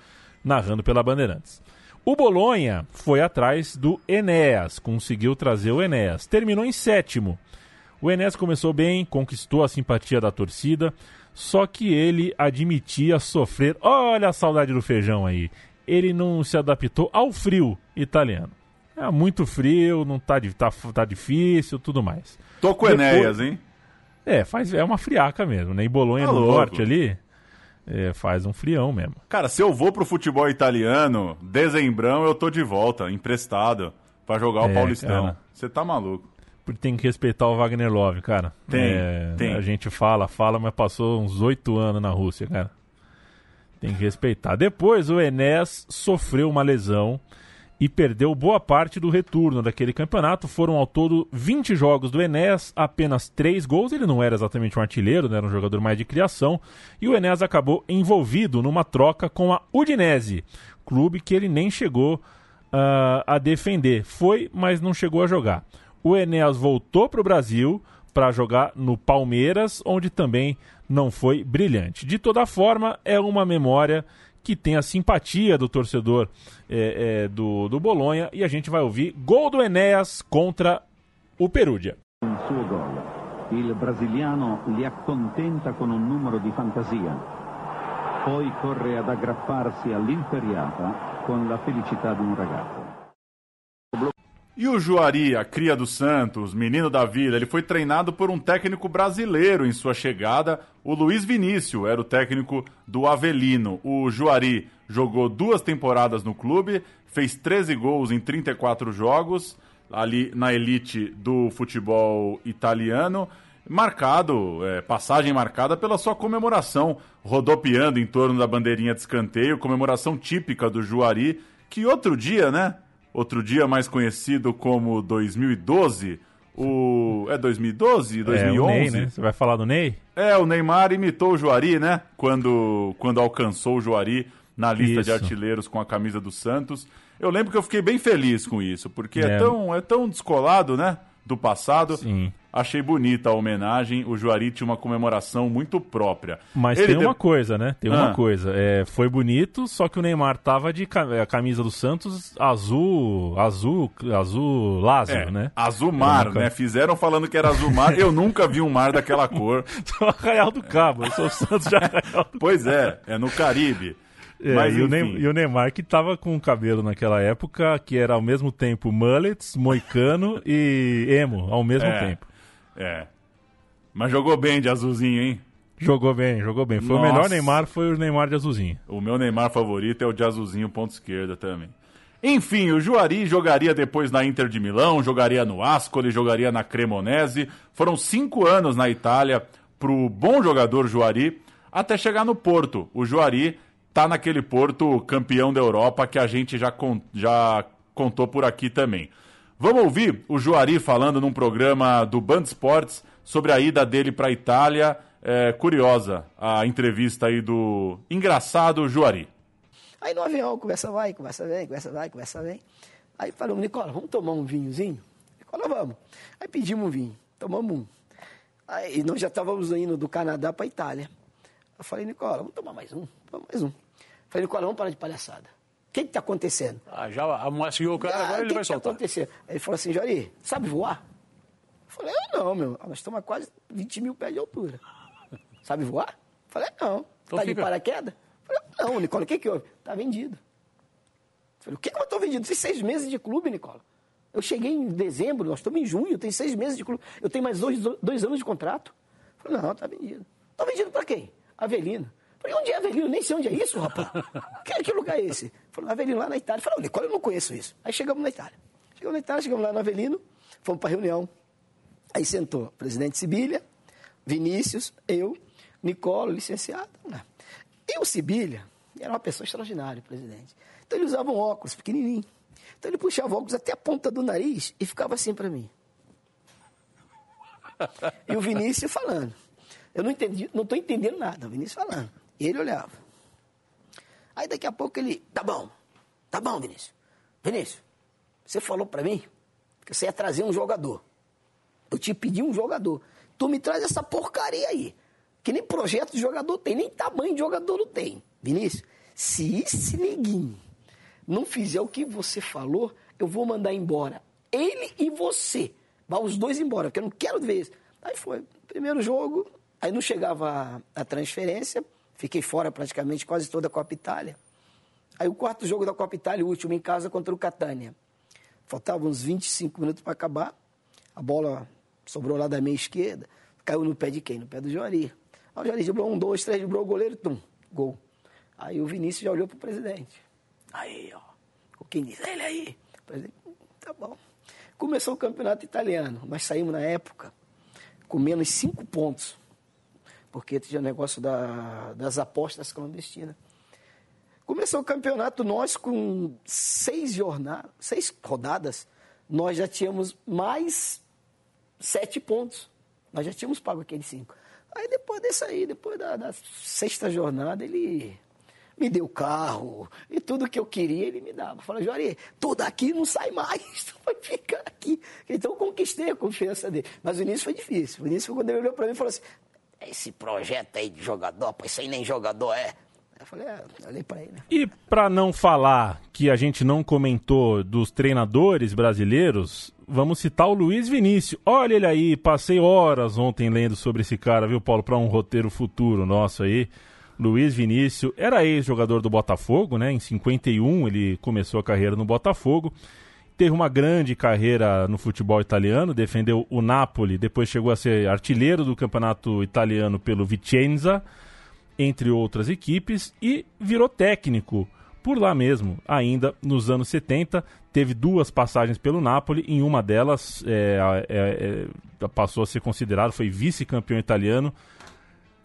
narrando pela Bandeirantes. O Bolonha foi atrás do Enéas, conseguiu trazer o Enéas, terminou em sétimo. O Enes começou bem, conquistou a simpatia da torcida, só que ele admitia sofrer. Olha a saudade do feijão aí. Ele não se adaptou ao frio italiano. É muito frio, não tá, tá, tá difícil, tudo mais. Tô com Depois... Enéas, hein? É, faz, é uma friaca mesmo, né? Em Bolonha, tá no louco. norte ali, é, faz um frião mesmo. Cara, se eu vou pro futebol italiano, dezembrão eu tô de volta, emprestado, para jogar o é, Paulistão. Você tá maluco. Tem que respeitar o Wagner Love, cara. Tem, é, tem. A gente fala, fala, mas passou uns oito anos na Rússia, cara. Tem que respeitar. Depois o Enes sofreu uma lesão e perdeu boa parte do retorno daquele campeonato. Foram ao todo 20 jogos do Enes, apenas 3 gols. Ele não era exatamente um artilheiro, né? era um jogador mais de criação. E o Enes acabou envolvido numa troca com a Udinese, clube que ele nem chegou uh, a defender. Foi, mas não chegou a jogar. O Enes voltou para o Brasil para jogar no Palmeiras, onde também não foi brilhante. De toda forma, é uma memória que tem a simpatia do torcedor é, é, do, do Bolonha e a gente vai ouvir gol do Enéas contra o Perugia. Suo gol. Il brasiliano li accontenta con un numero di fantasia. Poi corre ad aggrapparsi all'inferiata con la felicità di un ragazzo. E o Juari, a cria do Santos, menino da vila, ele foi treinado por um técnico brasileiro em sua chegada. O Luiz Vinícius era o técnico do Avelino. O Juari jogou duas temporadas no clube, fez 13 gols em 34 jogos, ali na elite do futebol italiano. Marcado, é, passagem marcada pela sua comemoração, rodopiando em torno da bandeirinha de escanteio, comemoração típica do Juari, que outro dia, né? Outro dia mais conhecido como 2012. O... É 2012? 2011? É, o Ney, né? Você vai falar do Ney? É, o Neymar imitou o Juari, né? Quando, quando alcançou o Juari na lista isso. de artilheiros com a camisa do Santos. Eu lembro que eu fiquei bem feliz com isso, porque é, é tão, é tão descolado, né? Do passado. Sim. Achei bonita a homenagem. O Juari tinha uma comemoração muito própria. Mas Ele tem uma coisa, né? Tem ah. uma coisa. É, foi bonito, só que o Neymar tava de a camisa do Santos azul, azul, azul Lázaro, é, né? Azul mar, nunca... né? Fizeram falando que era azul mar. Eu nunca vi um mar daquela cor. Sou Arraial do Cabo, eu sou o Santos de Arraial do Pois é, é no Caribe. É, Mas, e, o Neymar, e, o Neymar, que tava com o cabelo naquela época, que era ao mesmo tempo mullets, moicano e emo, ao mesmo é. tempo. É. Mas jogou bem de azulzinho, hein? Jogou bem, jogou bem. Foi Nossa. o melhor Neymar, foi o Neymar de azulzinho. O meu Neymar favorito é o de azulzinho, ponto esquerda também. Enfim, o Juari jogaria depois na Inter de Milão, jogaria no Ascoli, jogaria na Cremonese. Foram cinco anos na Itália pro bom jogador Juari, até chegar no Porto. O Juari tá naquele Porto campeão da Europa que a gente já, já contou por aqui também. Vamos ouvir o Juari falando num programa do Band Sports sobre a ida dele para a Itália. É, curiosa a entrevista aí do engraçado Juari. Aí no avião, conversa vai, conversa vem, conversa vai, conversa vem. Aí falamos, Nicola, vamos tomar um vinhozinho? Nicola, vamos. Aí pedimos um vinho, tomamos um. Aí nós já estávamos indo do Canadá para a Itália. Eu falei, Nicola, vamos tomar mais um, tomar mais um. falei, Nicola, vamos parar de palhaçada. O que está acontecendo? Ah, já amaciou o cara, ah, agora ele vai que soltar. O que está acontecendo? Ele falou assim, Jori, sabe voar? Eu falei, eu não, meu. Nós estamos a quase 20 mil pés de altura. Sabe voar? Eu falei, não. Então tá fica... de paraquedas? Eu falei, não, Nicola, o que que houve? Tá vendido. Eu falei, o que que eu estou vendido? Tem seis meses de clube, Nicola. Eu cheguei em dezembro, nós estamos em junho, tenho seis meses de clube. Eu tenho mais dois, dois anos de contrato. Eu falei, não, tá vendido. Tá vendido para quem? Avelino. Falei, onde é Avelino? Nem sei onde é isso, rapaz. Que, que lugar é esse? Falei, Avelino, lá na Itália. Falei, Nicole, eu não conheço isso. Aí chegamos na Itália. Chegamos na Itália, chegamos lá no Avelino, fomos para a reunião. Aí sentou o presidente Sibília, Vinícius, eu, Nicolo, licenciado. Né? E o Sibília era uma pessoa extraordinária, presidente. Então ele usava um óculos pequenininho. Então ele puxava o óculos até a ponta do nariz e ficava assim para mim. E o Vinícius falando. Eu não entendi, não estou entendendo nada. O Vinícius falando. E ele olhava. Aí daqui a pouco ele, tá bom, tá bom, Vinícius. Vinícius, você falou para mim que você ia trazer um jogador. Eu te pedi um jogador. Tu me traz essa porcaria aí. Que nem projeto de jogador tem, nem tamanho de jogador não tem. Vinícius, se esse neguinho não fizer o que você falou, eu vou mandar embora. Ele e você. Vá os dois embora, porque eu não quero ver Aí foi. Primeiro jogo, aí não chegava a, a transferência, fiquei fora praticamente quase toda a Copa Itália. Aí o quarto jogo da Copa Itália, o último em casa contra o Catania. Faltavam uns 25 minutos para acabar. A bola sobrou lá da meia esquerda. Caiu no pé de quem? No pé do Juari. Aí o Juari driblou um, dois, três, driblou o goleiro, tum, gol. Aí o Vinícius já olhou pro presidente. Aí, ó. O quem diz? Ele aí. O presidente, tá bom. Começou o campeonato italiano. Nós saímos na época com menos cinco pontos. Porque tinha o negócio da, das apostas clandestinas. Começou o campeonato, nós com seis jornadas, seis rodadas, nós já tínhamos mais sete pontos. Nós já tínhamos pago aqueles cinco. Aí depois desse aí, depois da, da sexta jornada, ele me deu carro e tudo que eu queria ele me dava. Falei, Jori, tudo daqui não sai mais, tu vai ficar aqui. Então eu conquistei a confiança dele. Mas o início foi difícil. O início foi quando ele olhou para mim e falou assim: esse projeto aí de jogador, pô, isso aí nem jogador é. Eu falei, é, olhei pra ele. E para não falar que a gente não comentou dos treinadores brasileiros, vamos citar o Luiz Vinícius. Olha ele aí, passei horas ontem lendo sobre esse cara, viu, Paulo, para um roteiro futuro nosso aí. Luiz Vinícius era ex-jogador do Botafogo, né? Em 51 ele começou a carreira no Botafogo. Teve uma grande carreira no futebol italiano, defendeu o Napoli, depois chegou a ser artilheiro do campeonato italiano pelo Vicenza entre outras equipes, e virou técnico por lá mesmo, ainda nos anos 70. Teve duas passagens pelo Napoli, em uma delas é, é, é, passou a ser considerado, foi vice-campeão italiano.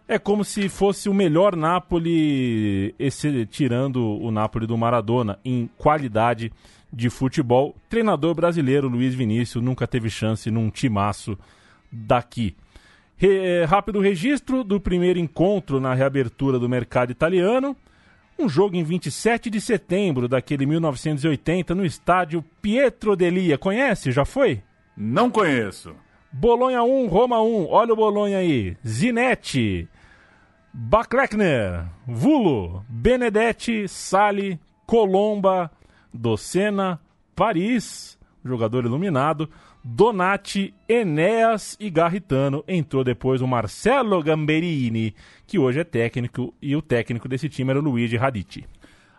É como se fosse o melhor Napoli, esse, tirando o Napoli do Maradona, em qualidade de futebol. Treinador brasileiro, Luiz Vinícius, nunca teve chance num timaço daqui. Re, rápido registro do primeiro encontro na reabertura do mercado italiano. Um jogo em 27 de setembro daquele 1980 no estádio Pietro Delia. Conhece? Já foi? Não conheço. Bolonha 1, Roma 1. Olha o Bolonha aí. Zinetti, Baclekner, Vulo, Benedetti, Sali, Colomba, Docena, Paris, jogador iluminado. Donati, Enéas e Garritano. Entrou depois o Marcelo Gamberini, que hoje é técnico, e o técnico desse time era o Luigi Radici.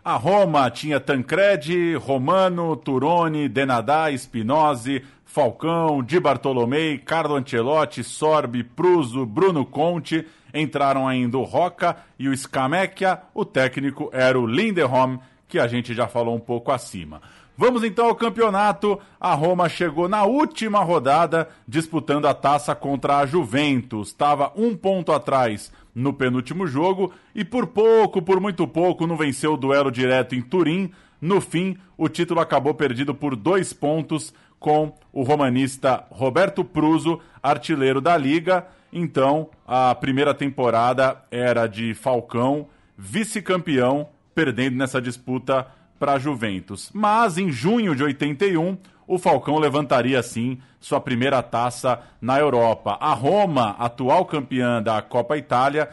A Roma tinha Tancredi, Romano, Turoni, Denadá, Spinozzi, Falcão, Di Bartolomei, Carlo Ancelotti, Sorbi, Pruso, Bruno Conte. Entraram ainda o Roca e o Scamecchia. O técnico era o Linderholm, que a gente já falou um pouco acima. Vamos então ao campeonato. A Roma chegou na última rodada disputando a taça contra a Juventus. Estava um ponto atrás no penúltimo jogo e por pouco, por muito pouco, não venceu o duelo direto em Turim. No fim, o título acabou perdido por dois pontos com o romanista Roberto Pruso, artilheiro da liga. Então, a primeira temporada era de Falcão, vice-campeão, perdendo nessa disputa para a Juventus. Mas em junho de 81, o Falcão levantaria sim sua primeira taça na Europa. A Roma, atual campeã da Copa Itália,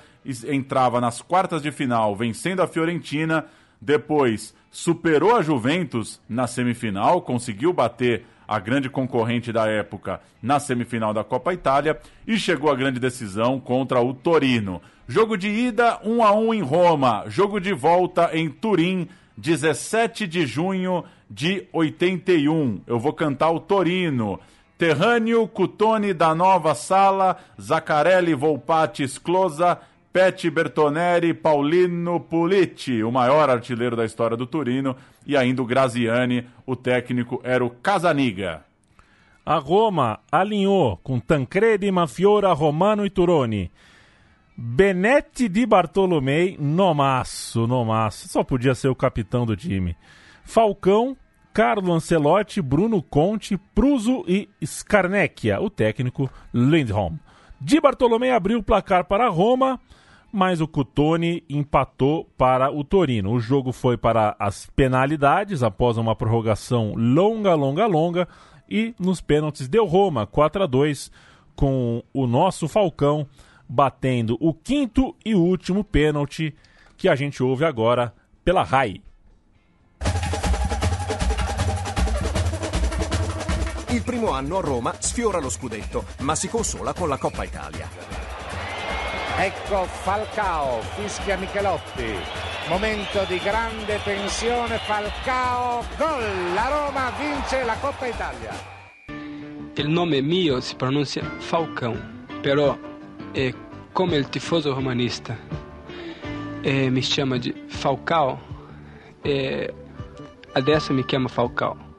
entrava nas quartas de final vencendo a Fiorentina, depois superou a Juventus na semifinal, conseguiu bater a grande concorrente da época na semifinal da Copa Itália e chegou à grande decisão contra o Torino. Jogo de ida 1 a 1 em Roma, jogo de volta em Turim 17 de junho de 81. Eu vou cantar o Torino. Terrâneo, Cutone da Nova Sala, Zaccarelli Volpati Sclosa, Peti Bertoneri, Paulino Pulitti, o maior artilheiro da história do Turino, e ainda o Graziani, o técnico era o Casaniga. A Roma alinhou com Tancredi, Mafiora, Romano e Turoni. Benetti di Bartolomei, nomaço, nomaço. Só podia ser o capitão do time. Falcão, Carlo Ancelotti, Bruno Conte, Pruso e Scarnecchia, o técnico Lindholm. Di Bartolomei abriu o placar para Roma, mas o Cutone empatou para o Torino. O jogo foi para as penalidades após uma prorrogação longa, longa, longa e nos pênaltis deu Roma 4 a 2 com o nosso Falcão batendo o quinto e último pênalti que a gente ouve agora pela RAI. Il primo anno a Roma sfiora lo scudetto, ma si consola con la Coppa Italia. Ecco Falcao, fischia Michelotti. Momento di grande tensione, Falcao, gol! La Roma vince la Coppa Italia. Il nome mio si pronuncia Falcão, però è come il tifoso romanista e mi chiama di Falcao e adesso mi chiama Falcao.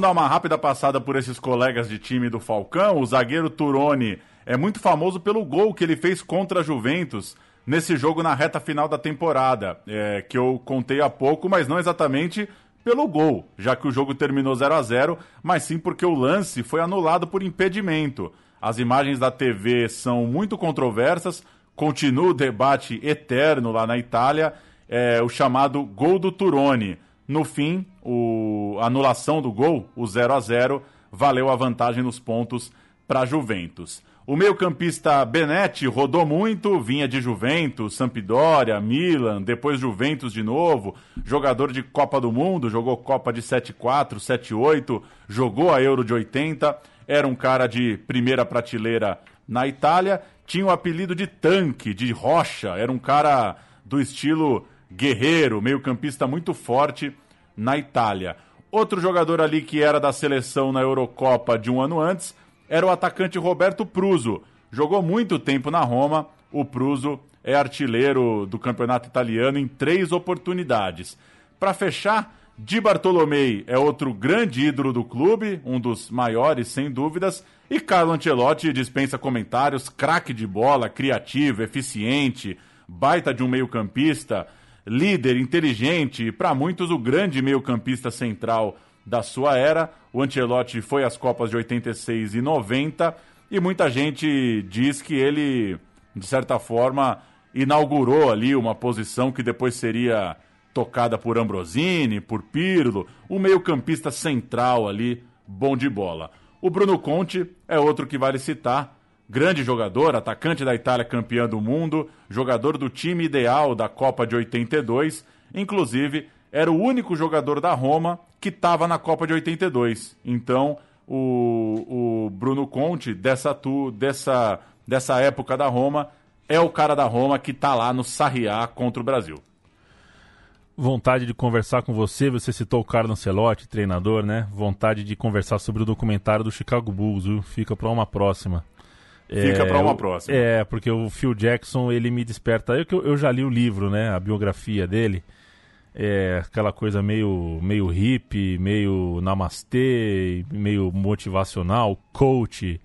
Vamos dar uma rápida passada por esses colegas de time do Falcão. O zagueiro Turoni é muito famoso pelo gol que ele fez contra a Juventus nesse jogo na reta final da temporada, é, que eu contei há pouco, mas não exatamente pelo gol, já que o jogo terminou 0 a 0 mas sim porque o lance foi anulado por impedimento. As imagens da TV são muito controversas, continua o debate eterno lá na Itália, é, o chamado gol do Turoni. No fim, o, a anulação do gol, o 0 a 0 valeu a vantagem nos pontos para Juventus. O meio-campista Benetti rodou muito, vinha de Juventus, Sampdoria, Milan, depois Juventus de novo, jogador de Copa do Mundo, jogou Copa de 7-4, 7-8, jogou a Euro de 80, era um cara de primeira prateleira na Itália, tinha o apelido de tanque, de rocha, era um cara do estilo guerreiro, meio-campista muito forte na Itália. Outro jogador ali que era da seleção na Eurocopa de um ano antes era o atacante Roberto Pruso. Jogou muito tempo na Roma. O Pruso é artilheiro do campeonato italiano em três oportunidades. Para fechar, Di Bartolomei é outro grande ídolo do clube, um dos maiores, sem dúvidas. E Carlo Ancelotti dispensa comentários, craque de bola, criativo, eficiente, baita de um meio-campista, líder, inteligente e, para muitos, o grande meio-campista central da sua era. O Ancelotti foi às Copas de 86 e 90 e muita gente diz que ele, de certa forma, inaugurou ali uma posição que depois seria tocada por Ambrosini, por Pirlo, o meio-campista central ali, bom de bola. O Bruno Conte é outro que vale citar, grande jogador, atacante da Itália campeã do mundo, jogador do time ideal da Copa de 82, inclusive era o único jogador da Roma que estava na Copa de 82. Então, o, o Bruno Conte, dessa, tu, dessa, dessa época da Roma, é o cara da Roma que está lá no Sarriá contra o Brasil. Vontade de conversar com você, você citou o Carlo Ancelotti, treinador, né? Vontade de conversar sobre o documentário do Chicago Bulls, viu? Fica para uma próxima. Fica é, para uma eu- próxima. É, porque o Phil Jackson, ele me desperta. Eu, eu, já li o livro, né? A biografia dele. É aquela coisa meio, meio hippie, meio namastê, meio motivacional, coach.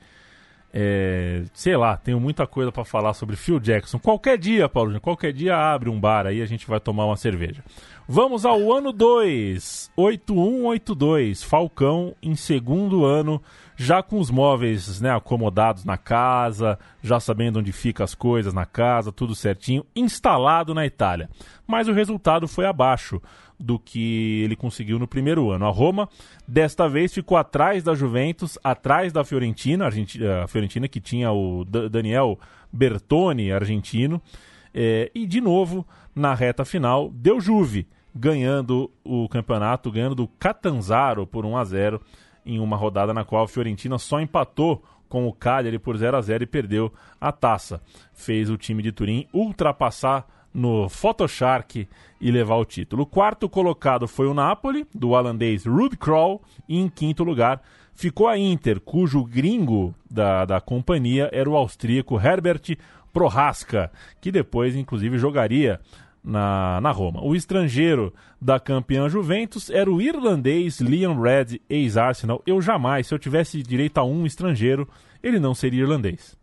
É, sei lá, tenho muita coisa para falar sobre Phil Jackson. Qualquer dia, Paulo, qualquer dia abre um bar aí, a gente vai tomar uma cerveja. Vamos ao ano 2, 8182, Falcão em segundo ano, já com os móveis né, acomodados na casa, já sabendo onde fica as coisas na casa, tudo certinho, instalado na Itália. Mas o resultado foi abaixo do que ele conseguiu no primeiro ano. A Roma, desta vez, ficou atrás da Juventus, atrás da Fiorentina, a Argenti- a Fiorentina que tinha o Da- Daniel Bertoni, argentino, é, e de novo, na reta final, deu Juve, ganhando o campeonato, ganhando do Catanzaro por 1 a 0 em uma rodada na qual a Fiorentina só empatou com o Cagliari por 0 a 0 e perdeu a taça. Fez o time de Turim ultrapassar no Photoshark e levar o título. O quarto colocado foi o Napoli, do holandês Ruud Krol, e em quinto lugar ficou a Inter, cujo gringo da, da companhia era o austríaco Herbert Prohaska, que depois, inclusive, jogaria na, na Roma. O estrangeiro da campeã Juventus era o irlandês Liam Red, ex-Arsenal. Eu jamais, se eu tivesse direito a um estrangeiro, ele não seria irlandês.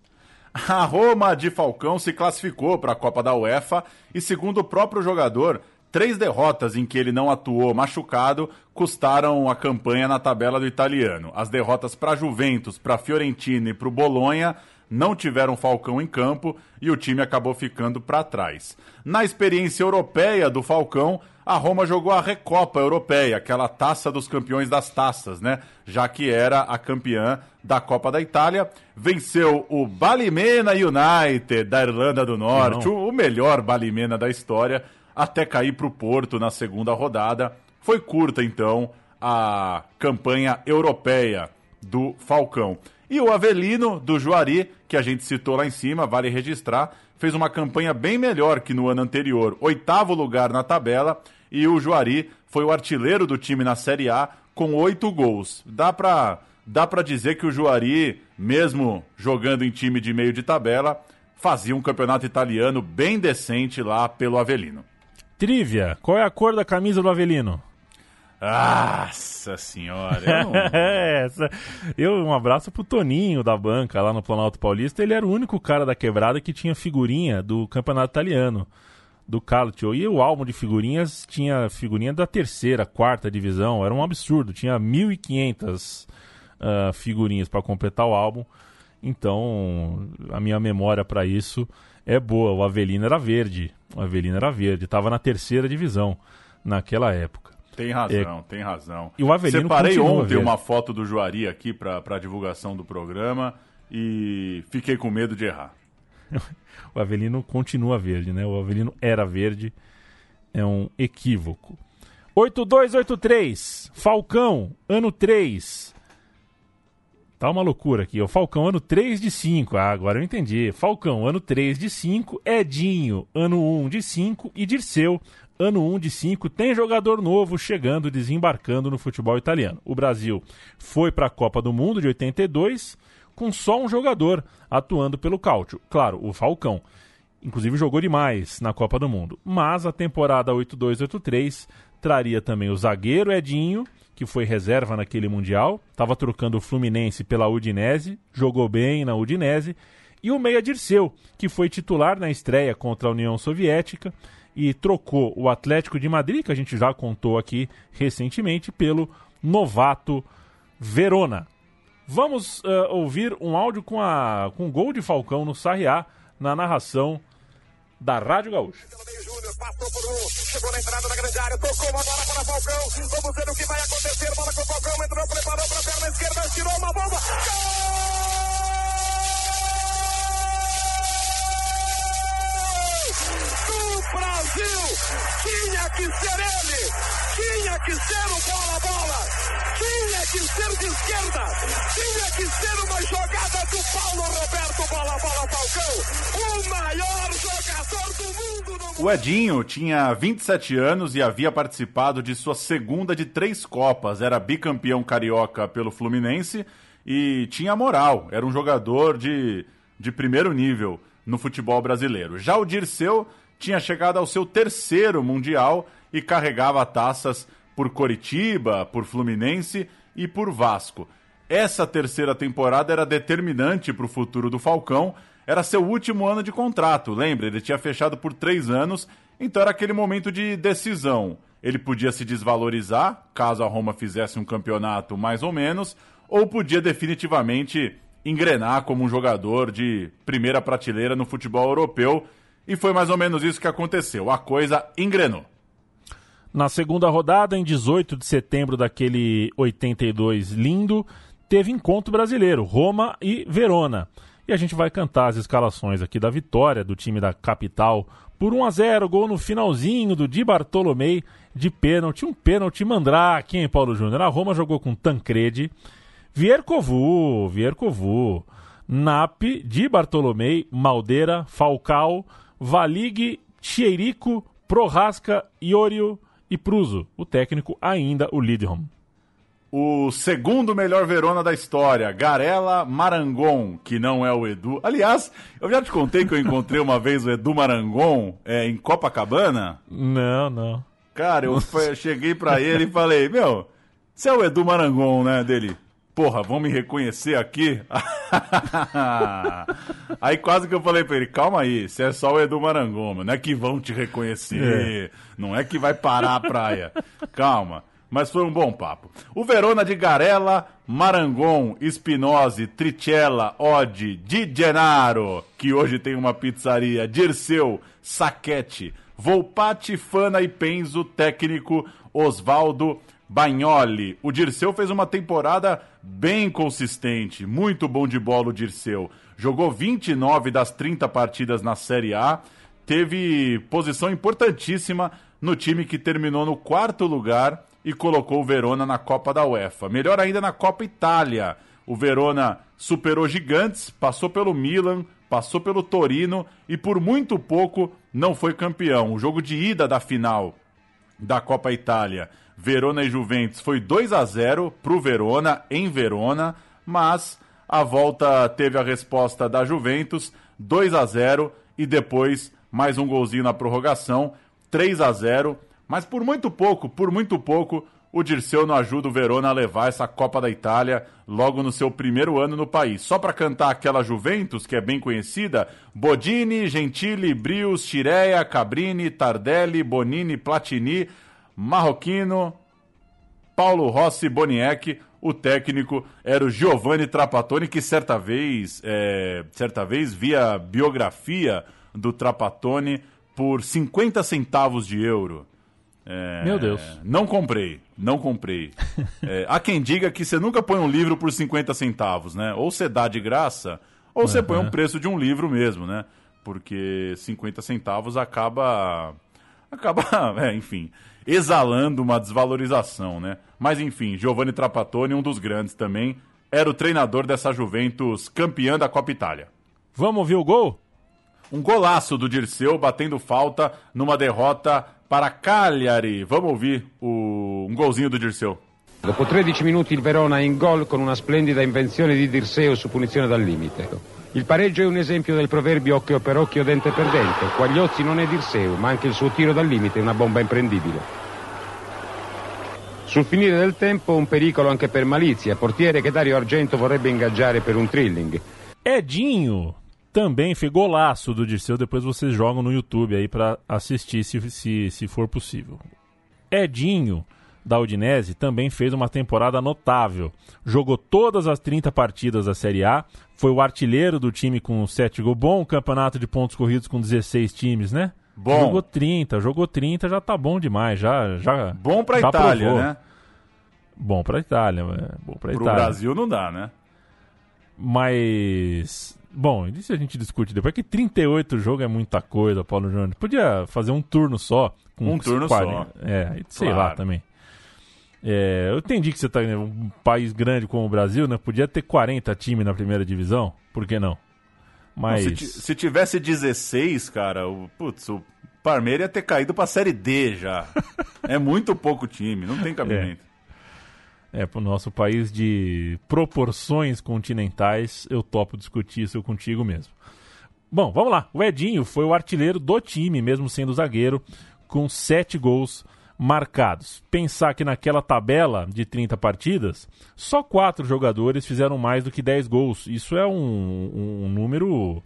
A Roma de Falcão se classificou para a Copa da UEFA e, segundo o próprio jogador, Três derrotas em que ele não atuou machucado custaram a campanha na tabela do italiano. As derrotas para Juventus, para Fiorentina e para o Bolonha não tiveram Falcão em campo e o time acabou ficando para trás. Na experiência europeia do Falcão, a Roma jogou a Recopa Europeia, aquela taça dos campeões das taças, né? Já que era a campeã da Copa da Itália. Venceu o Balimena United da Irlanda do Norte, o melhor Balimena da história, até cair para o Porto na segunda rodada. Foi curta, então, a campanha europeia do Falcão. E o Avelino, do Juari, que a gente citou lá em cima, vale registrar, fez uma campanha bem melhor que no ano anterior. Oitavo lugar na tabela e o Juari foi o artilheiro do time na Série A com oito gols. Dá pra, dá pra dizer que o Juari, mesmo jogando em time de meio de tabela, fazia um campeonato italiano bem decente lá pelo Avelino. Trivia, qual é a cor da camisa do Avelino? Nossa senhora. Eu, não... Eu um abraço pro Toninho da banca lá no Planalto Paulista. Ele era o único cara da quebrada que tinha figurinha do campeonato italiano, do Calcio. E o álbum de figurinhas tinha figurinha da terceira, quarta divisão. Era um absurdo. Tinha 1.500 uh, figurinhas para completar o álbum. Então, a minha memória para isso é boa. O Avelino era verde. O Avelino era verde. Tava na terceira divisão naquela época. Tem razão, é... tem razão. E o Avelino Separei ontem uma foto do Juari aqui para divulgação do programa e fiquei com medo de errar. o Avelino continua verde, né? O Avelino era verde. É um equívoco. 8283, Falcão, ano 3. Tá uma loucura aqui. O Falcão, ano 3 de 5. Ah, agora eu entendi. Falcão, ano 3 de 5. Edinho, ano 1 de 5. E Dirceu, ano 1 de 5, tem jogador novo chegando, desembarcando no futebol italiano. O Brasil foi para a Copa do Mundo de 82 com só um jogador atuando pelo Cáutio. Claro, o Falcão. Inclusive jogou demais na Copa do Mundo. Mas a temporada 82-83 traria também o zagueiro Edinho, que foi reserva naquele Mundial, estava trocando o Fluminense pela Udinese, jogou bem na Udinese, e o Meia Dirceu, que foi titular na estreia contra a União Soviética e trocou o Atlético de Madrid, que a gente já contou aqui recentemente, pelo novato Verona. Vamos uh, ouvir um áudio com, a, com o gol de Falcão no Sarriá, na narração da Rádio Gaúcha. Chegou na entrada da grande área, tocou uma bola para Falcão. Vamos ver o que vai acontecer. Bola com Falcão, entrou, preparou para a perna esquerda, tirou uma bomba. Gol! Do Brasil! Tinha que ser ele! Tinha que ser o bola-bola! Tinha que ser de esquerda! Tinha que ser uma jogada do Paulo Roberto Bola-Bola Falcão! O maior jogador do mundo! No... O Edinho tinha 27 anos e havia participado de sua segunda de três Copas. Era bicampeão carioca pelo Fluminense e tinha moral. Era um jogador de, de primeiro nível no futebol brasileiro. Já o Dirceu tinha chegado ao seu terceiro Mundial e carregava taças por Coritiba, por Fluminense e por Vasco. Essa terceira temporada era determinante para o futuro do Falcão. Era seu último ano de contrato, lembra? Ele tinha fechado por três anos, então era aquele momento de decisão. Ele podia se desvalorizar, caso a Roma fizesse um campeonato mais ou menos, ou podia definitivamente engrenar como um jogador de primeira prateleira no futebol europeu. E foi mais ou menos isso que aconteceu. A coisa engrenou. Na segunda rodada, em 18 de setembro daquele 82 lindo, teve encontro brasileiro, Roma e Verona. E a gente vai cantar as escalações aqui da vitória do time da capital por 1 a 0 gol no finalzinho do Di Bartolomei de pênalti, um pênalti mandrake, hein, Paulo Júnior? A Roma jogou com Tancredi, Viercovu, Viercovu, Nape, Di Bartolomei, Maldeira, Falcal, Valig, Chierico, Prorasca, Iorio e Pruso. O técnico ainda o Lidholm. O segundo melhor Verona da história, Garela Marangon, que não é o Edu. Aliás, eu já te contei que eu encontrei uma vez o Edu Marangon é, em Copacabana. Não, não. Cara, eu cheguei pra ele e falei, meu, você é o Edu Marangon, né, dele? Porra, vão me reconhecer aqui? aí quase que eu falei pra ele, calma aí, você é só o Edu Marangoma, não é que vão te reconhecer, não é que vai parar a praia. Calma. Mas foi um bom papo. O Verona de Garella, Marangon, Spinozzi, Tricella, Odi, Di Gennaro, que hoje tem uma pizzaria, Dirceu, Saquete, Volpati, Fana e Penzo, técnico Osvaldo Bagnoli. O Dirceu fez uma temporada bem consistente, muito bom de bola o Dirceu. Jogou 29 das 30 partidas na Série A, teve posição importantíssima no time que terminou no quarto lugar e colocou o Verona na Copa da UEFA. Melhor ainda na Copa Itália. O Verona superou gigantes, passou pelo Milan, passou pelo Torino e por muito pouco não foi campeão. O jogo de ida da final da Copa Itália, Verona e Juventus, foi 2 a 0 para o Verona em Verona, mas a volta teve a resposta da Juventus, 2 a 0 e depois mais um golzinho na prorrogação, 3 a 0 mas por muito pouco, por muito pouco, o Dirceu não ajuda o Verona a levar essa Copa da Itália logo no seu primeiro ano no país. Só para cantar aquela Juventus, que é bem conhecida, Bodini, Gentili, Brios, Chireia, Cabrini, Tardelli, Bonini, Platini, Marroquino, Paulo Rossi, Boniek, o técnico era o Giovanni Trapattoni, que certa vez, é, certa vez via biografia do Trapattoni por 50 centavos de euro. É, Meu Deus. Não comprei, não comprei. É, há quem diga que você nunca põe um livro por 50 centavos, né? Ou você dá de graça, ou você Uhum. põe um preço de um livro mesmo, né? Porque 50 centavos acaba. Acaba, é, enfim, exalando uma desvalorização, né? Mas enfim, Giovanni Trapattoni, um dos grandes também, era o treinador dessa Juventus campeã da Copa Itália. Vamos ouvir o gol? Um golaço do Dirceu batendo falta numa derrota para Cagliari. Vamos ouvir o... um golzinho do Dirceu. Dopo 13 minuti il Verona è in gol con una splendida invenzione di Dirseo su punizione dal limite. Il pareggio è un esempio del proverbio occhio per occhio, dente per dente. Quagliozzi non è Dirseo, ma anche il suo tiro dal limite è una bomba imprendibile. Sul finire del tempo un pericolo anche per Malizia, portiere che Dario Argento vorrebbe ingaggiare per un trilling. Edinho também fez golaço do Dirceu. Depois vocês jogam no YouTube aí pra assistir, se, se, se for possível. Edinho, da Udinese, também fez uma temporada notável. Jogou todas as 30 partidas da Série A. Foi o artilheiro do time com 7 gols. Bom campeonato de pontos corridos com 16 times, né? Bom. Jogou 30, jogou 30, já tá bom demais. Já, já, Bom pra já Itália, provou. né? Bom pra Itália, é, bom pra Pro Itália. Brasil não dá, né? Mas. Bom, isso a gente discute depois. Que 38 jogos é muita coisa, Paulo Júnior. Podia fazer um turno só. Com Um turno 40. só. É, sei Claro. lá também. É, eu entendi que você tá em um país grande como o Brasil, né? Podia ter 40 times na primeira divisão. Por que não? Mas. Não, se, se tivesse 16, cara, o, putz, o Parmeira ia ter caído pra Série D já. é muito pouco time, não tem cabimento. É, pro nosso país de proporções continentais, eu topo discutir isso contigo mesmo. Bom, vamos lá. O Edinho foi o artilheiro do time, mesmo sendo zagueiro, com sete gols marcados. Pensar que naquela tabela de 30 partidas, só quatro jogadores fizeram mais do que 10 gols. Isso é um, um- número.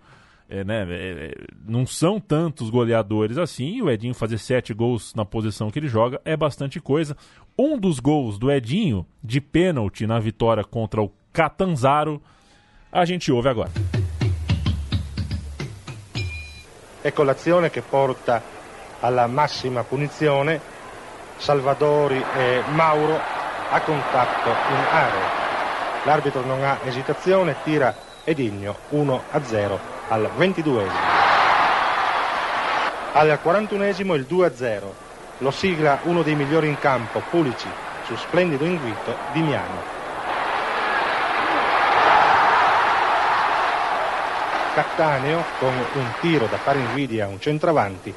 é, né, é, é, não são tantos goleadores assim. O Edinho fazer sete gols na posição que ele joga é bastante coisa. Um dos gols do Edinho, de pênalti na vitória contra o Catanzaro, a gente ouve agora. Ecco l'azione che porta alla massima punizione Salvadori e Mauro a contatto in area. L'arbitro non ha esitazione, tira Edigno 1 a 0 al 22esimo. Al 41esimo il 2 a 0. Lo sigla uno dei migliori in campo, Pulici, su splendido invito di Miano. Cattaneo, con un tiro da fare invidia a un centravanti,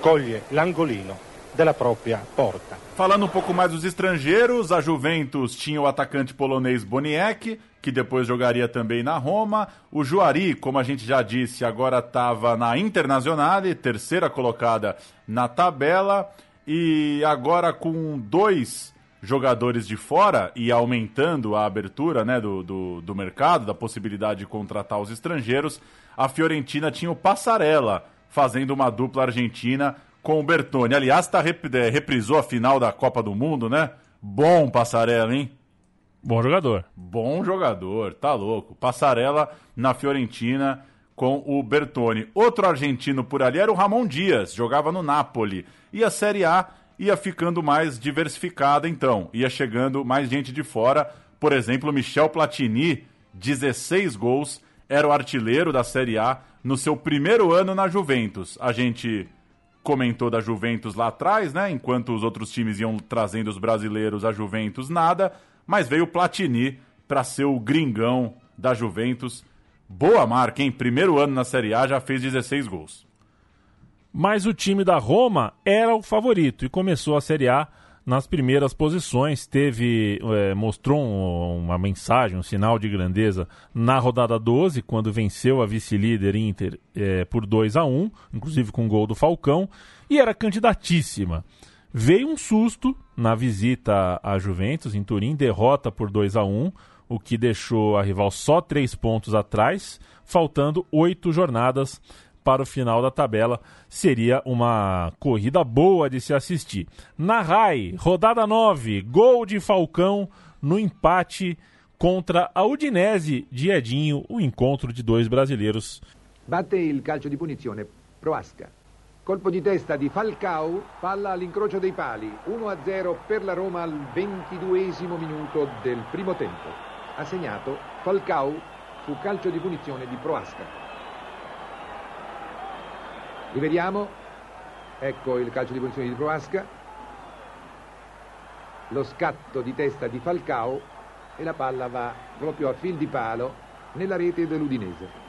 coglie l'angolino della propria porta. Falando um pouco mais dos estrangeiros, a Juventus tinha o atacante polonês Boniek, que depois jogaria também na Roma. O Juari, como a gente já disse, agora estava na Internazionale, terceira colocada na tabela. E agora com dois jogadores de fora e aumentando a abertura né, do, do, do mercado, da possibilidade de contratar os estrangeiros, a Fiorentina tinha o Passarella fazendo uma dupla argentina com o Bertoni. Aliás, tá, rep- é, reprisou a final da Copa do Mundo, né? Bom Passarella, hein? Bom jogador. Bom jogador, tá louco. Passarela na Fiorentina com o Bertoni. Outro argentino por ali era o Ramon Dias, jogava no Napoli. E a Série A ia ficando mais diversificada então, ia chegando mais gente de fora. Por exemplo, Michel Platini, 16 gols, era o artilheiro da Série A no seu primeiro ano na Juventus. A gente comentou da Juventus lá atrás, né? Enquanto os outros times iam trazendo os brasileiros, a Juventus nada, mas veio o Platini para ser o gringão da Juventus. Boa marca, hein? Primeiro ano na Série A já fez 16 gols. Mas o time da Roma era o favorito e começou a Série A nas primeiras posições. Teve, eh, mostrou um- uma mensagem, um sinal de grandeza na rodada 12, quando venceu a vice-líder Inter eh, por 2 a 1 inclusive com gol do Falcão, e era candidatíssima. Veio um susto na visita à Juventus em Turim, derrota por 2 a 1 o que deixou a rival só três pontos atrás, faltando oito jornadas para o final da tabela. Seria uma corrida boa de se assistir. Na RAI, rodada 9, gol de Falcão no empate contra a Udinese de Edinho, o encontro de dois brasileiros. Batte il calcio di punizione, Proasca. Colpo di testa di Falcao, palla all'incrocio dei pali. 1 a 0 per la Roma al 22 minuto del primo tempo. Ha segnato Falcao su calcio di punizione di Proasca. Rivediamo. Ecco il calcio di punizione di Proasca. Lo scatto di testa di Falcao e la palla va proprio a fil di palo nella rete dell'Udinese.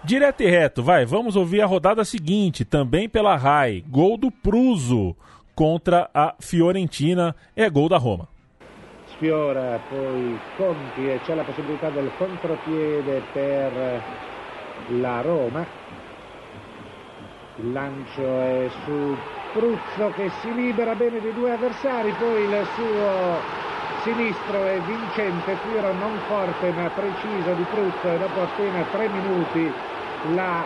Direto e reto, vai, vamos ouvir a rodada seguinte, também pela RAI. Gol do Pruso contra a Fiorentina, é gol da Roma. Sfiora poi Conti e c'è la possibilità del contropiede per la Roma. Il lancio è su Pruzzo che si libera bene dei due avversari, poi il suo sinistro è vincente, tiro non forte ma preciso di Pruzzo e dopo appena tre minuti la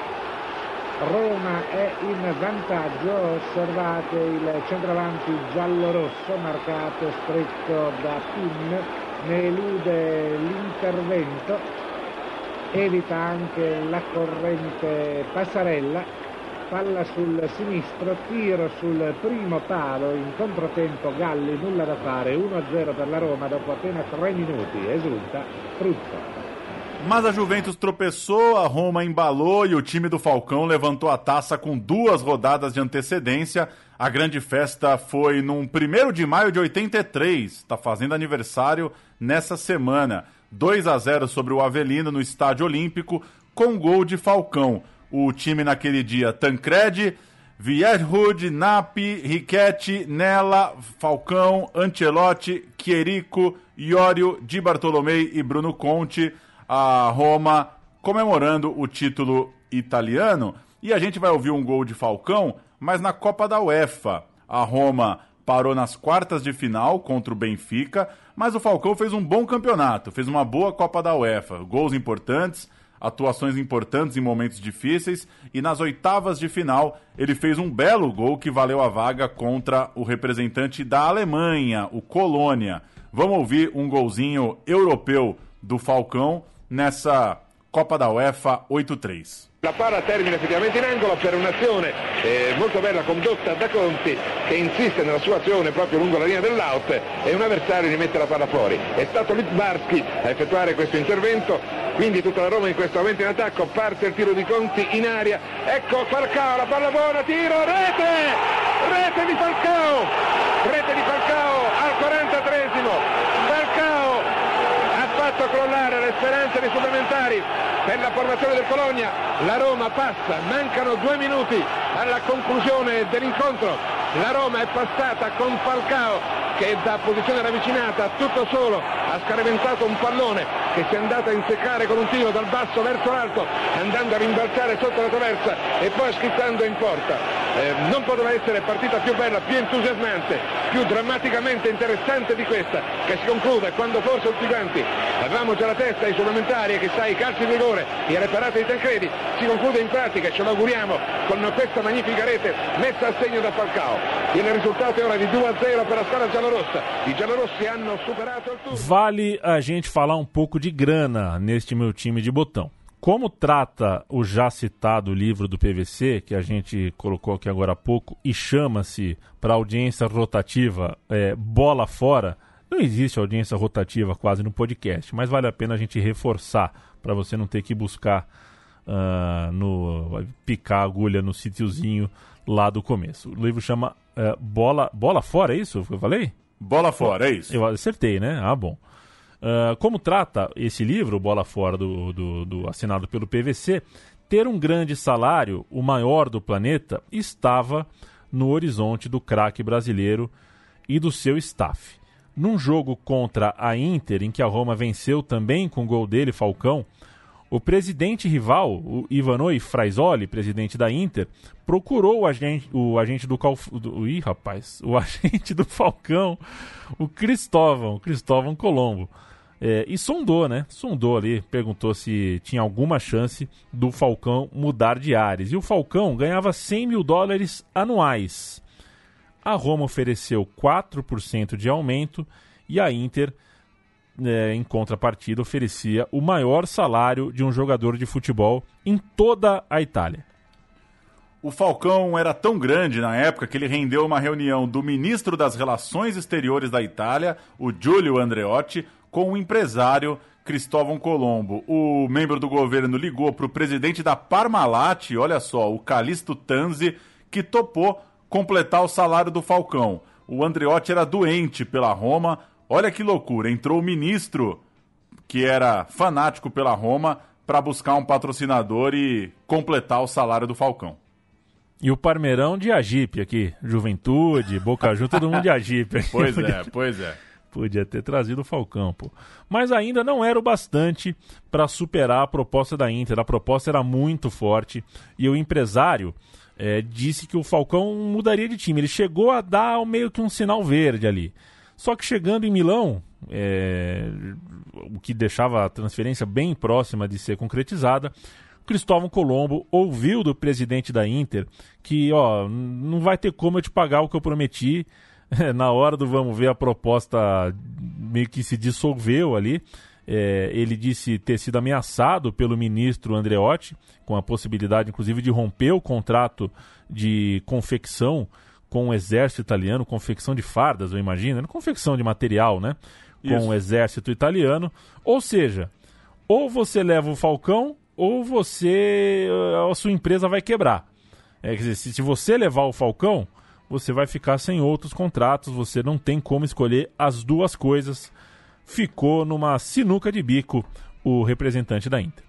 Roma è in vantaggio, osservate il centravanti giallo-rosso marcato stretto da Pin, ne elude l'intervento, evita anche la corrente Passarella, palla sul sinistro, tiro sul primo palo, in controtempo Galli, nulla da fare, 1-0 per la Roma dopo appena tre minuti, esulta Pruzzo. Mas a Juventus tropeçou, a Roma embalou e o time do Falcão levantou a taça com duas rodadas de antecedência. A grande festa foi num 1 de maio de 83, está fazendo aniversário nessa semana. 2 a 0 sobre o Avelino no Estádio Olímpico, com gol de Falcão. O time naquele dia, Tancredi, Vierhud, Napi, Riquetti, Nella, Falcão, Ancelotti, Chierico, Iorio, Di Bartolomei e Bruno Conte. A Roma comemorando o título italiano. E a gente vai ouvir um gol de Falcão, mas na Copa da UEFA. A Roma parou nas quartas de final contra o Benfica, mas o Falcão fez um bom campeonato, fez uma boa Copa da UEFA, gols importantes, atuações importantes em momentos difíceis e nas oitavas de final ele fez um belo gol que valeu a vaga contra o representante da Alemanha, o Colônia. Vamos ouvir um golzinho europeu do Falcão nessa Copa da UEFA 8-3. La palla termina effettivamente in angolo per un'azione eh, molto bella condotta da Conti che insiste nella sua azione proprio lungo la linea dell'out e un avversario gli mette la palla fuori. È stato Litbarski a effettuare questo intervento, quindi tutta la Roma in questo momento in attacco, parte il tiro di Conti in aria, ecco Falcao, la palla buona, tiro, rete! Rete di Falcao! Rete di Falcao al 43esimo! Fatto crollare le speranze dei supplementari per la formazione del Colonia. La Roma passa, mancano due minuti alla conclusione dell'incontro. La Roma è passata con Falcao che da posizione ravvicinata tutto solo ha scaraventato un pallone che si è andato a inseccare con un tiro dal basso verso l'alto andando a rimbalzare sotto la traversa e poi schizzando in porta. Eh, non poteva essere partita più bella, più entusiasmante, più drammaticamente interessante di questa, che si conclude quando forse tutti quanti avevamo già la testa ai supplementari e che sai i calci di rigore e alle parate di Tancredi, si conclude in pratica, ce lo auguriamo, con questa magnifica rete messa a segno da Falcao. Il risultato è ora di 2 a 0 per la squadra giallorossa. I giallorossi hanno superato il turno. Vale a gente falar um pouco de grana neste meu time de botão. Como trata o já citado livro do PVC, que a gente colocou aqui agora há pouco, e chama-se, para audiência rotativa, é, Bola Fora, não existe audiência rotativa quase no podcast, mas vale a pena a gente reforçar, para você não ter que buscar, uh, no picar a agulha no sítiozinho lá do começo. O livro chama uh, Bola, Bola Fora, é isso que eu falei? Bola Fora, é isso. Eu acertei, né? Ah, bom. Uh, como trata esse livro, Bola Fora, do, do, do, assinado pelo PVC, ter um grande salário, o maior do planeta, estava no horizonte do craque brasileiro e do seu staff. Num jogo contra a Inter, em que a Roma venceu também com o gol dele, Falcão, o presidente rival, o Ivanoi Fraisoli, presidente da Inter, procurou o agente, o agente do, Calf... do Ih, rapaz, o agente do Falcão, o Cristóvão, Cristóvão Colombo. É, e sondou, né? Sondou ali, perguntou se tinha alguma chance do Falcão mudar de ares. E o Falcão ganhava 100 mil dólares anuais. A Roma ofereceu 4% de aumento e a Inter, é, em contrapartida, oferecia o maior salário de um jogador de futebol em toda a Itália. O Falcão era tão grande na época que ele rendeu uma reunião do ministro das Relações Exteriores da Itália, o Giulio Andreotti, com o empresário Cristóvão Colombo. O membro do governo ligou para o presidente da Parmalat, olha só, o Calixto Tanzi, que topou completar o salário do Falcão. O Andreotti era doente pela Roma. Olha que loucura, entrou o ministro que era fanático pela Roma para buscar um patrocinador e completar o salário do Falcão. E o Parmeirão de Agipe aqui, Juventude, Boca Juniors, todo mundo de Agipe. Pois é, pois é. Podia ter trazido o Falcão, pô. Mas ainda não era o bastante para superar a proposta da Inter. A proposta era muito forte e o empresário é, disse que o Falcão mudaria de time. Ele chegou a dar meio que um sinal verde ali. Só que chegando em Milão, é, o que deixava a transferência bem próxima de ser concretizada, Cristóvão Colombo ouviu do presidente da Inter que, ó, não vai ter como eu te pagar o que eu prometi na hora do vamos ver, a proposta meio que se dissolveu ali. É, ele disse ter sido ameaçado pelo ministro Andreotti, com a possibilidade, inclusive, de romper o contrato de confecção com o exército italiano, confecção de fardas, eu imagino, né? confecção de material, né? Com Isso. o exército italiano. Ou seja, ou você leva o Falcão, ou você. a sua empresa vai quebrar. É, quer dizer, se, se você levar o Falcão, você vai ficar sem outros contratos, você não tem como escolher as duas coisas. Ficou numa sinuca de bico o representante da Inter.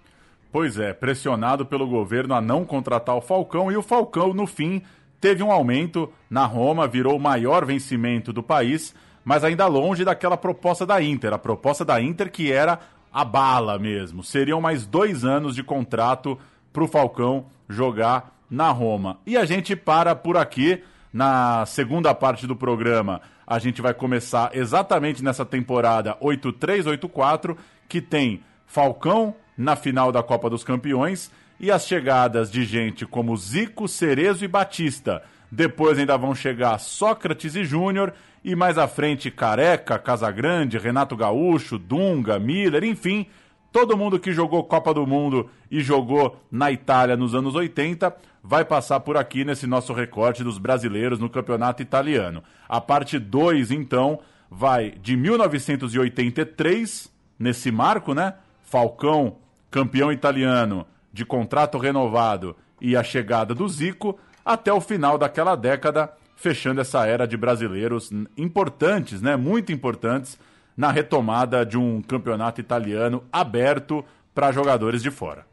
Pois é, pressionado pelo governo a não contratar o Falcão e o Falcão, no fim, teve um aumento na Roma, virou o maior vencimento do país, mas ainda longe daquela proposta da Inter. A proposta da Inter que era a bala mesmo. Seriam mais dois anos de contrato para o Falcão jogar na Roma. E a gente para por aqui. Na segunda parte do programa, a gente vai começar exatamente nessa temporada 8384, que tem Falcão na final da Copa dos Campeões e as chegadas de gente como Zico, Cerezo e Batista. Depois ainda vão chegar Sócrates e Júnior e mais à frente Careca, Casagrande, Renato Gaúcho, Dunga, Miller, enfim, todo mundo que jogou Copa do Mundo e jogou na Itália nos anos 80 vai passar por aqui nesse nosso recorte dos brasileiros no campeonato italiano. A parte 2, então, vai de 1983, nesse marco, né? Falcão, campeão italiano, de contrato renovado e a chegada do Zico, até o final daquela década, fechando essa era de brasileiros importantes, né? Muito importantes na retomada de um campeonato italiano aberto para jogadores de fora.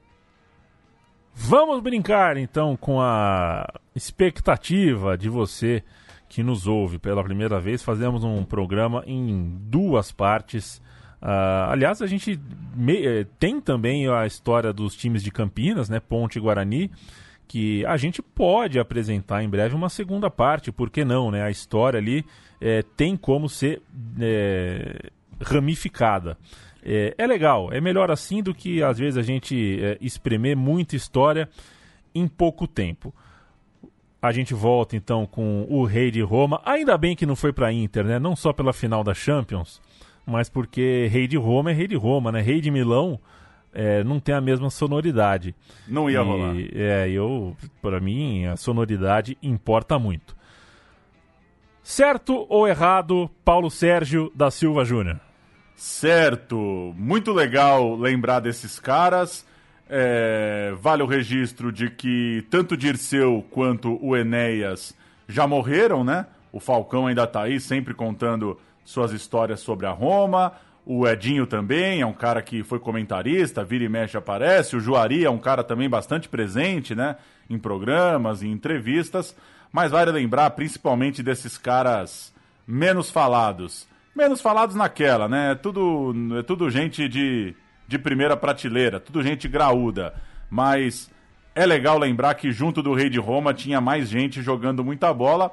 Vamos brincar então com a expectativa de você que nos ouve pela primeira vez. Fazemos um programa em duas partes. Uh, aliás, a gente me, eh, tem também a história dos times de Campinas, né, Ponte e Guarani, que a gente pode apresentar em breve uma segunda parte, por que não, né? A história ali é, tem como ser é, ramificada. É, é, legal, é melhor assim do que às vezes a gente é, espremer muita história em pouco tempo. A gente volta então com o Rei de Roma. Ainda bem que não foi para Inter, né? Não só pela final da Champions, mas porque Rei de Roma é Rei de Roma, né? Rei de Milão é, não tem a mesma sonoridade. Não ia e, rolar. É, eu, para mim, a sonoridade importa muito. Certo ou errado, Paulo Sérgio da Silva Júnior? Certo, muito legal lembrar desses caras. É, vale o registro de que tanto Dirceu quanto o Enéas já morreram, né? O Falcão ainda tá aí, sempre contando suas histórias sobre a Roma. O Edinho também é um cara que foi comentarista, vira e mexe aparece. O Juari é um cara também bastante presente, né? Em programas, em entrevistas. Mas vale lembrar principalmente desses caras menos falados. Menos falados naquela, né? É tudo, é tudo gente de, de primeira prateleira, tudo gente graúda. Mas é legal lembrar que junto do Rei de Roma tinha mais gente jogando muita bola.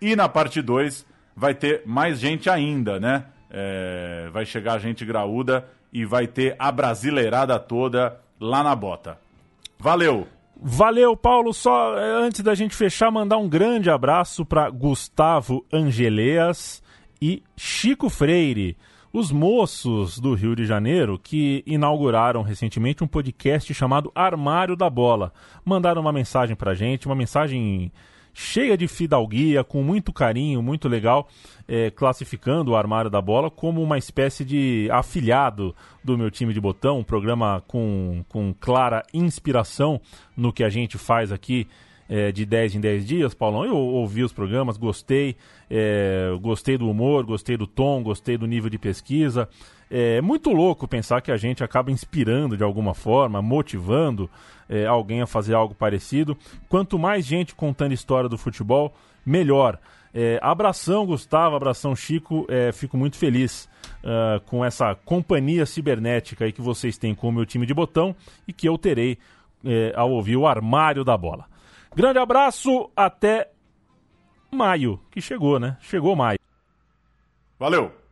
E na parte 2 vai ter mais gente ainda, né? É, vai chegar gente graúda e vai ter a brasileirada toda lá na bota. Valeu! Valeu, Paulo. Só eh, antes da gente fechar, mandar um grande abraço para Gustavo Angeleas e Chico Freire, os moços do Rio de Janeiro que inauguraram recentemente um podcast chamado Armário da Bola. Mandaram uma mensagem para gente, uma mensagem cheia de fidalguia, com muito carinho, muito legal, é, classificando o Armário da Bola como uma espécie de afilhado do meu time de botão, um programa com, com clara inspiração no que a gente faz aqui é, de 10 em 10 dias, Paulão. Eu ouvi os programas, gostei, é, gostei do humor, gostei do tom, gostei do nível de pesquisa. É muito louco pensar que a gente acaba inspirando de alguma forma, motivando é, alguém a fazer algo parecido. Quanto mais gente contando história do futebol, melhor. É, abração, Gustavo, abração, Chico. É, fico muito feliz uh, com essa companhia cibernética aí que vocês têm com o meu time de botão e que eu terei é, ao ouvir o armário da bola. Grande abraço, até maio, que chegou, né? Chegou maio. Valeu!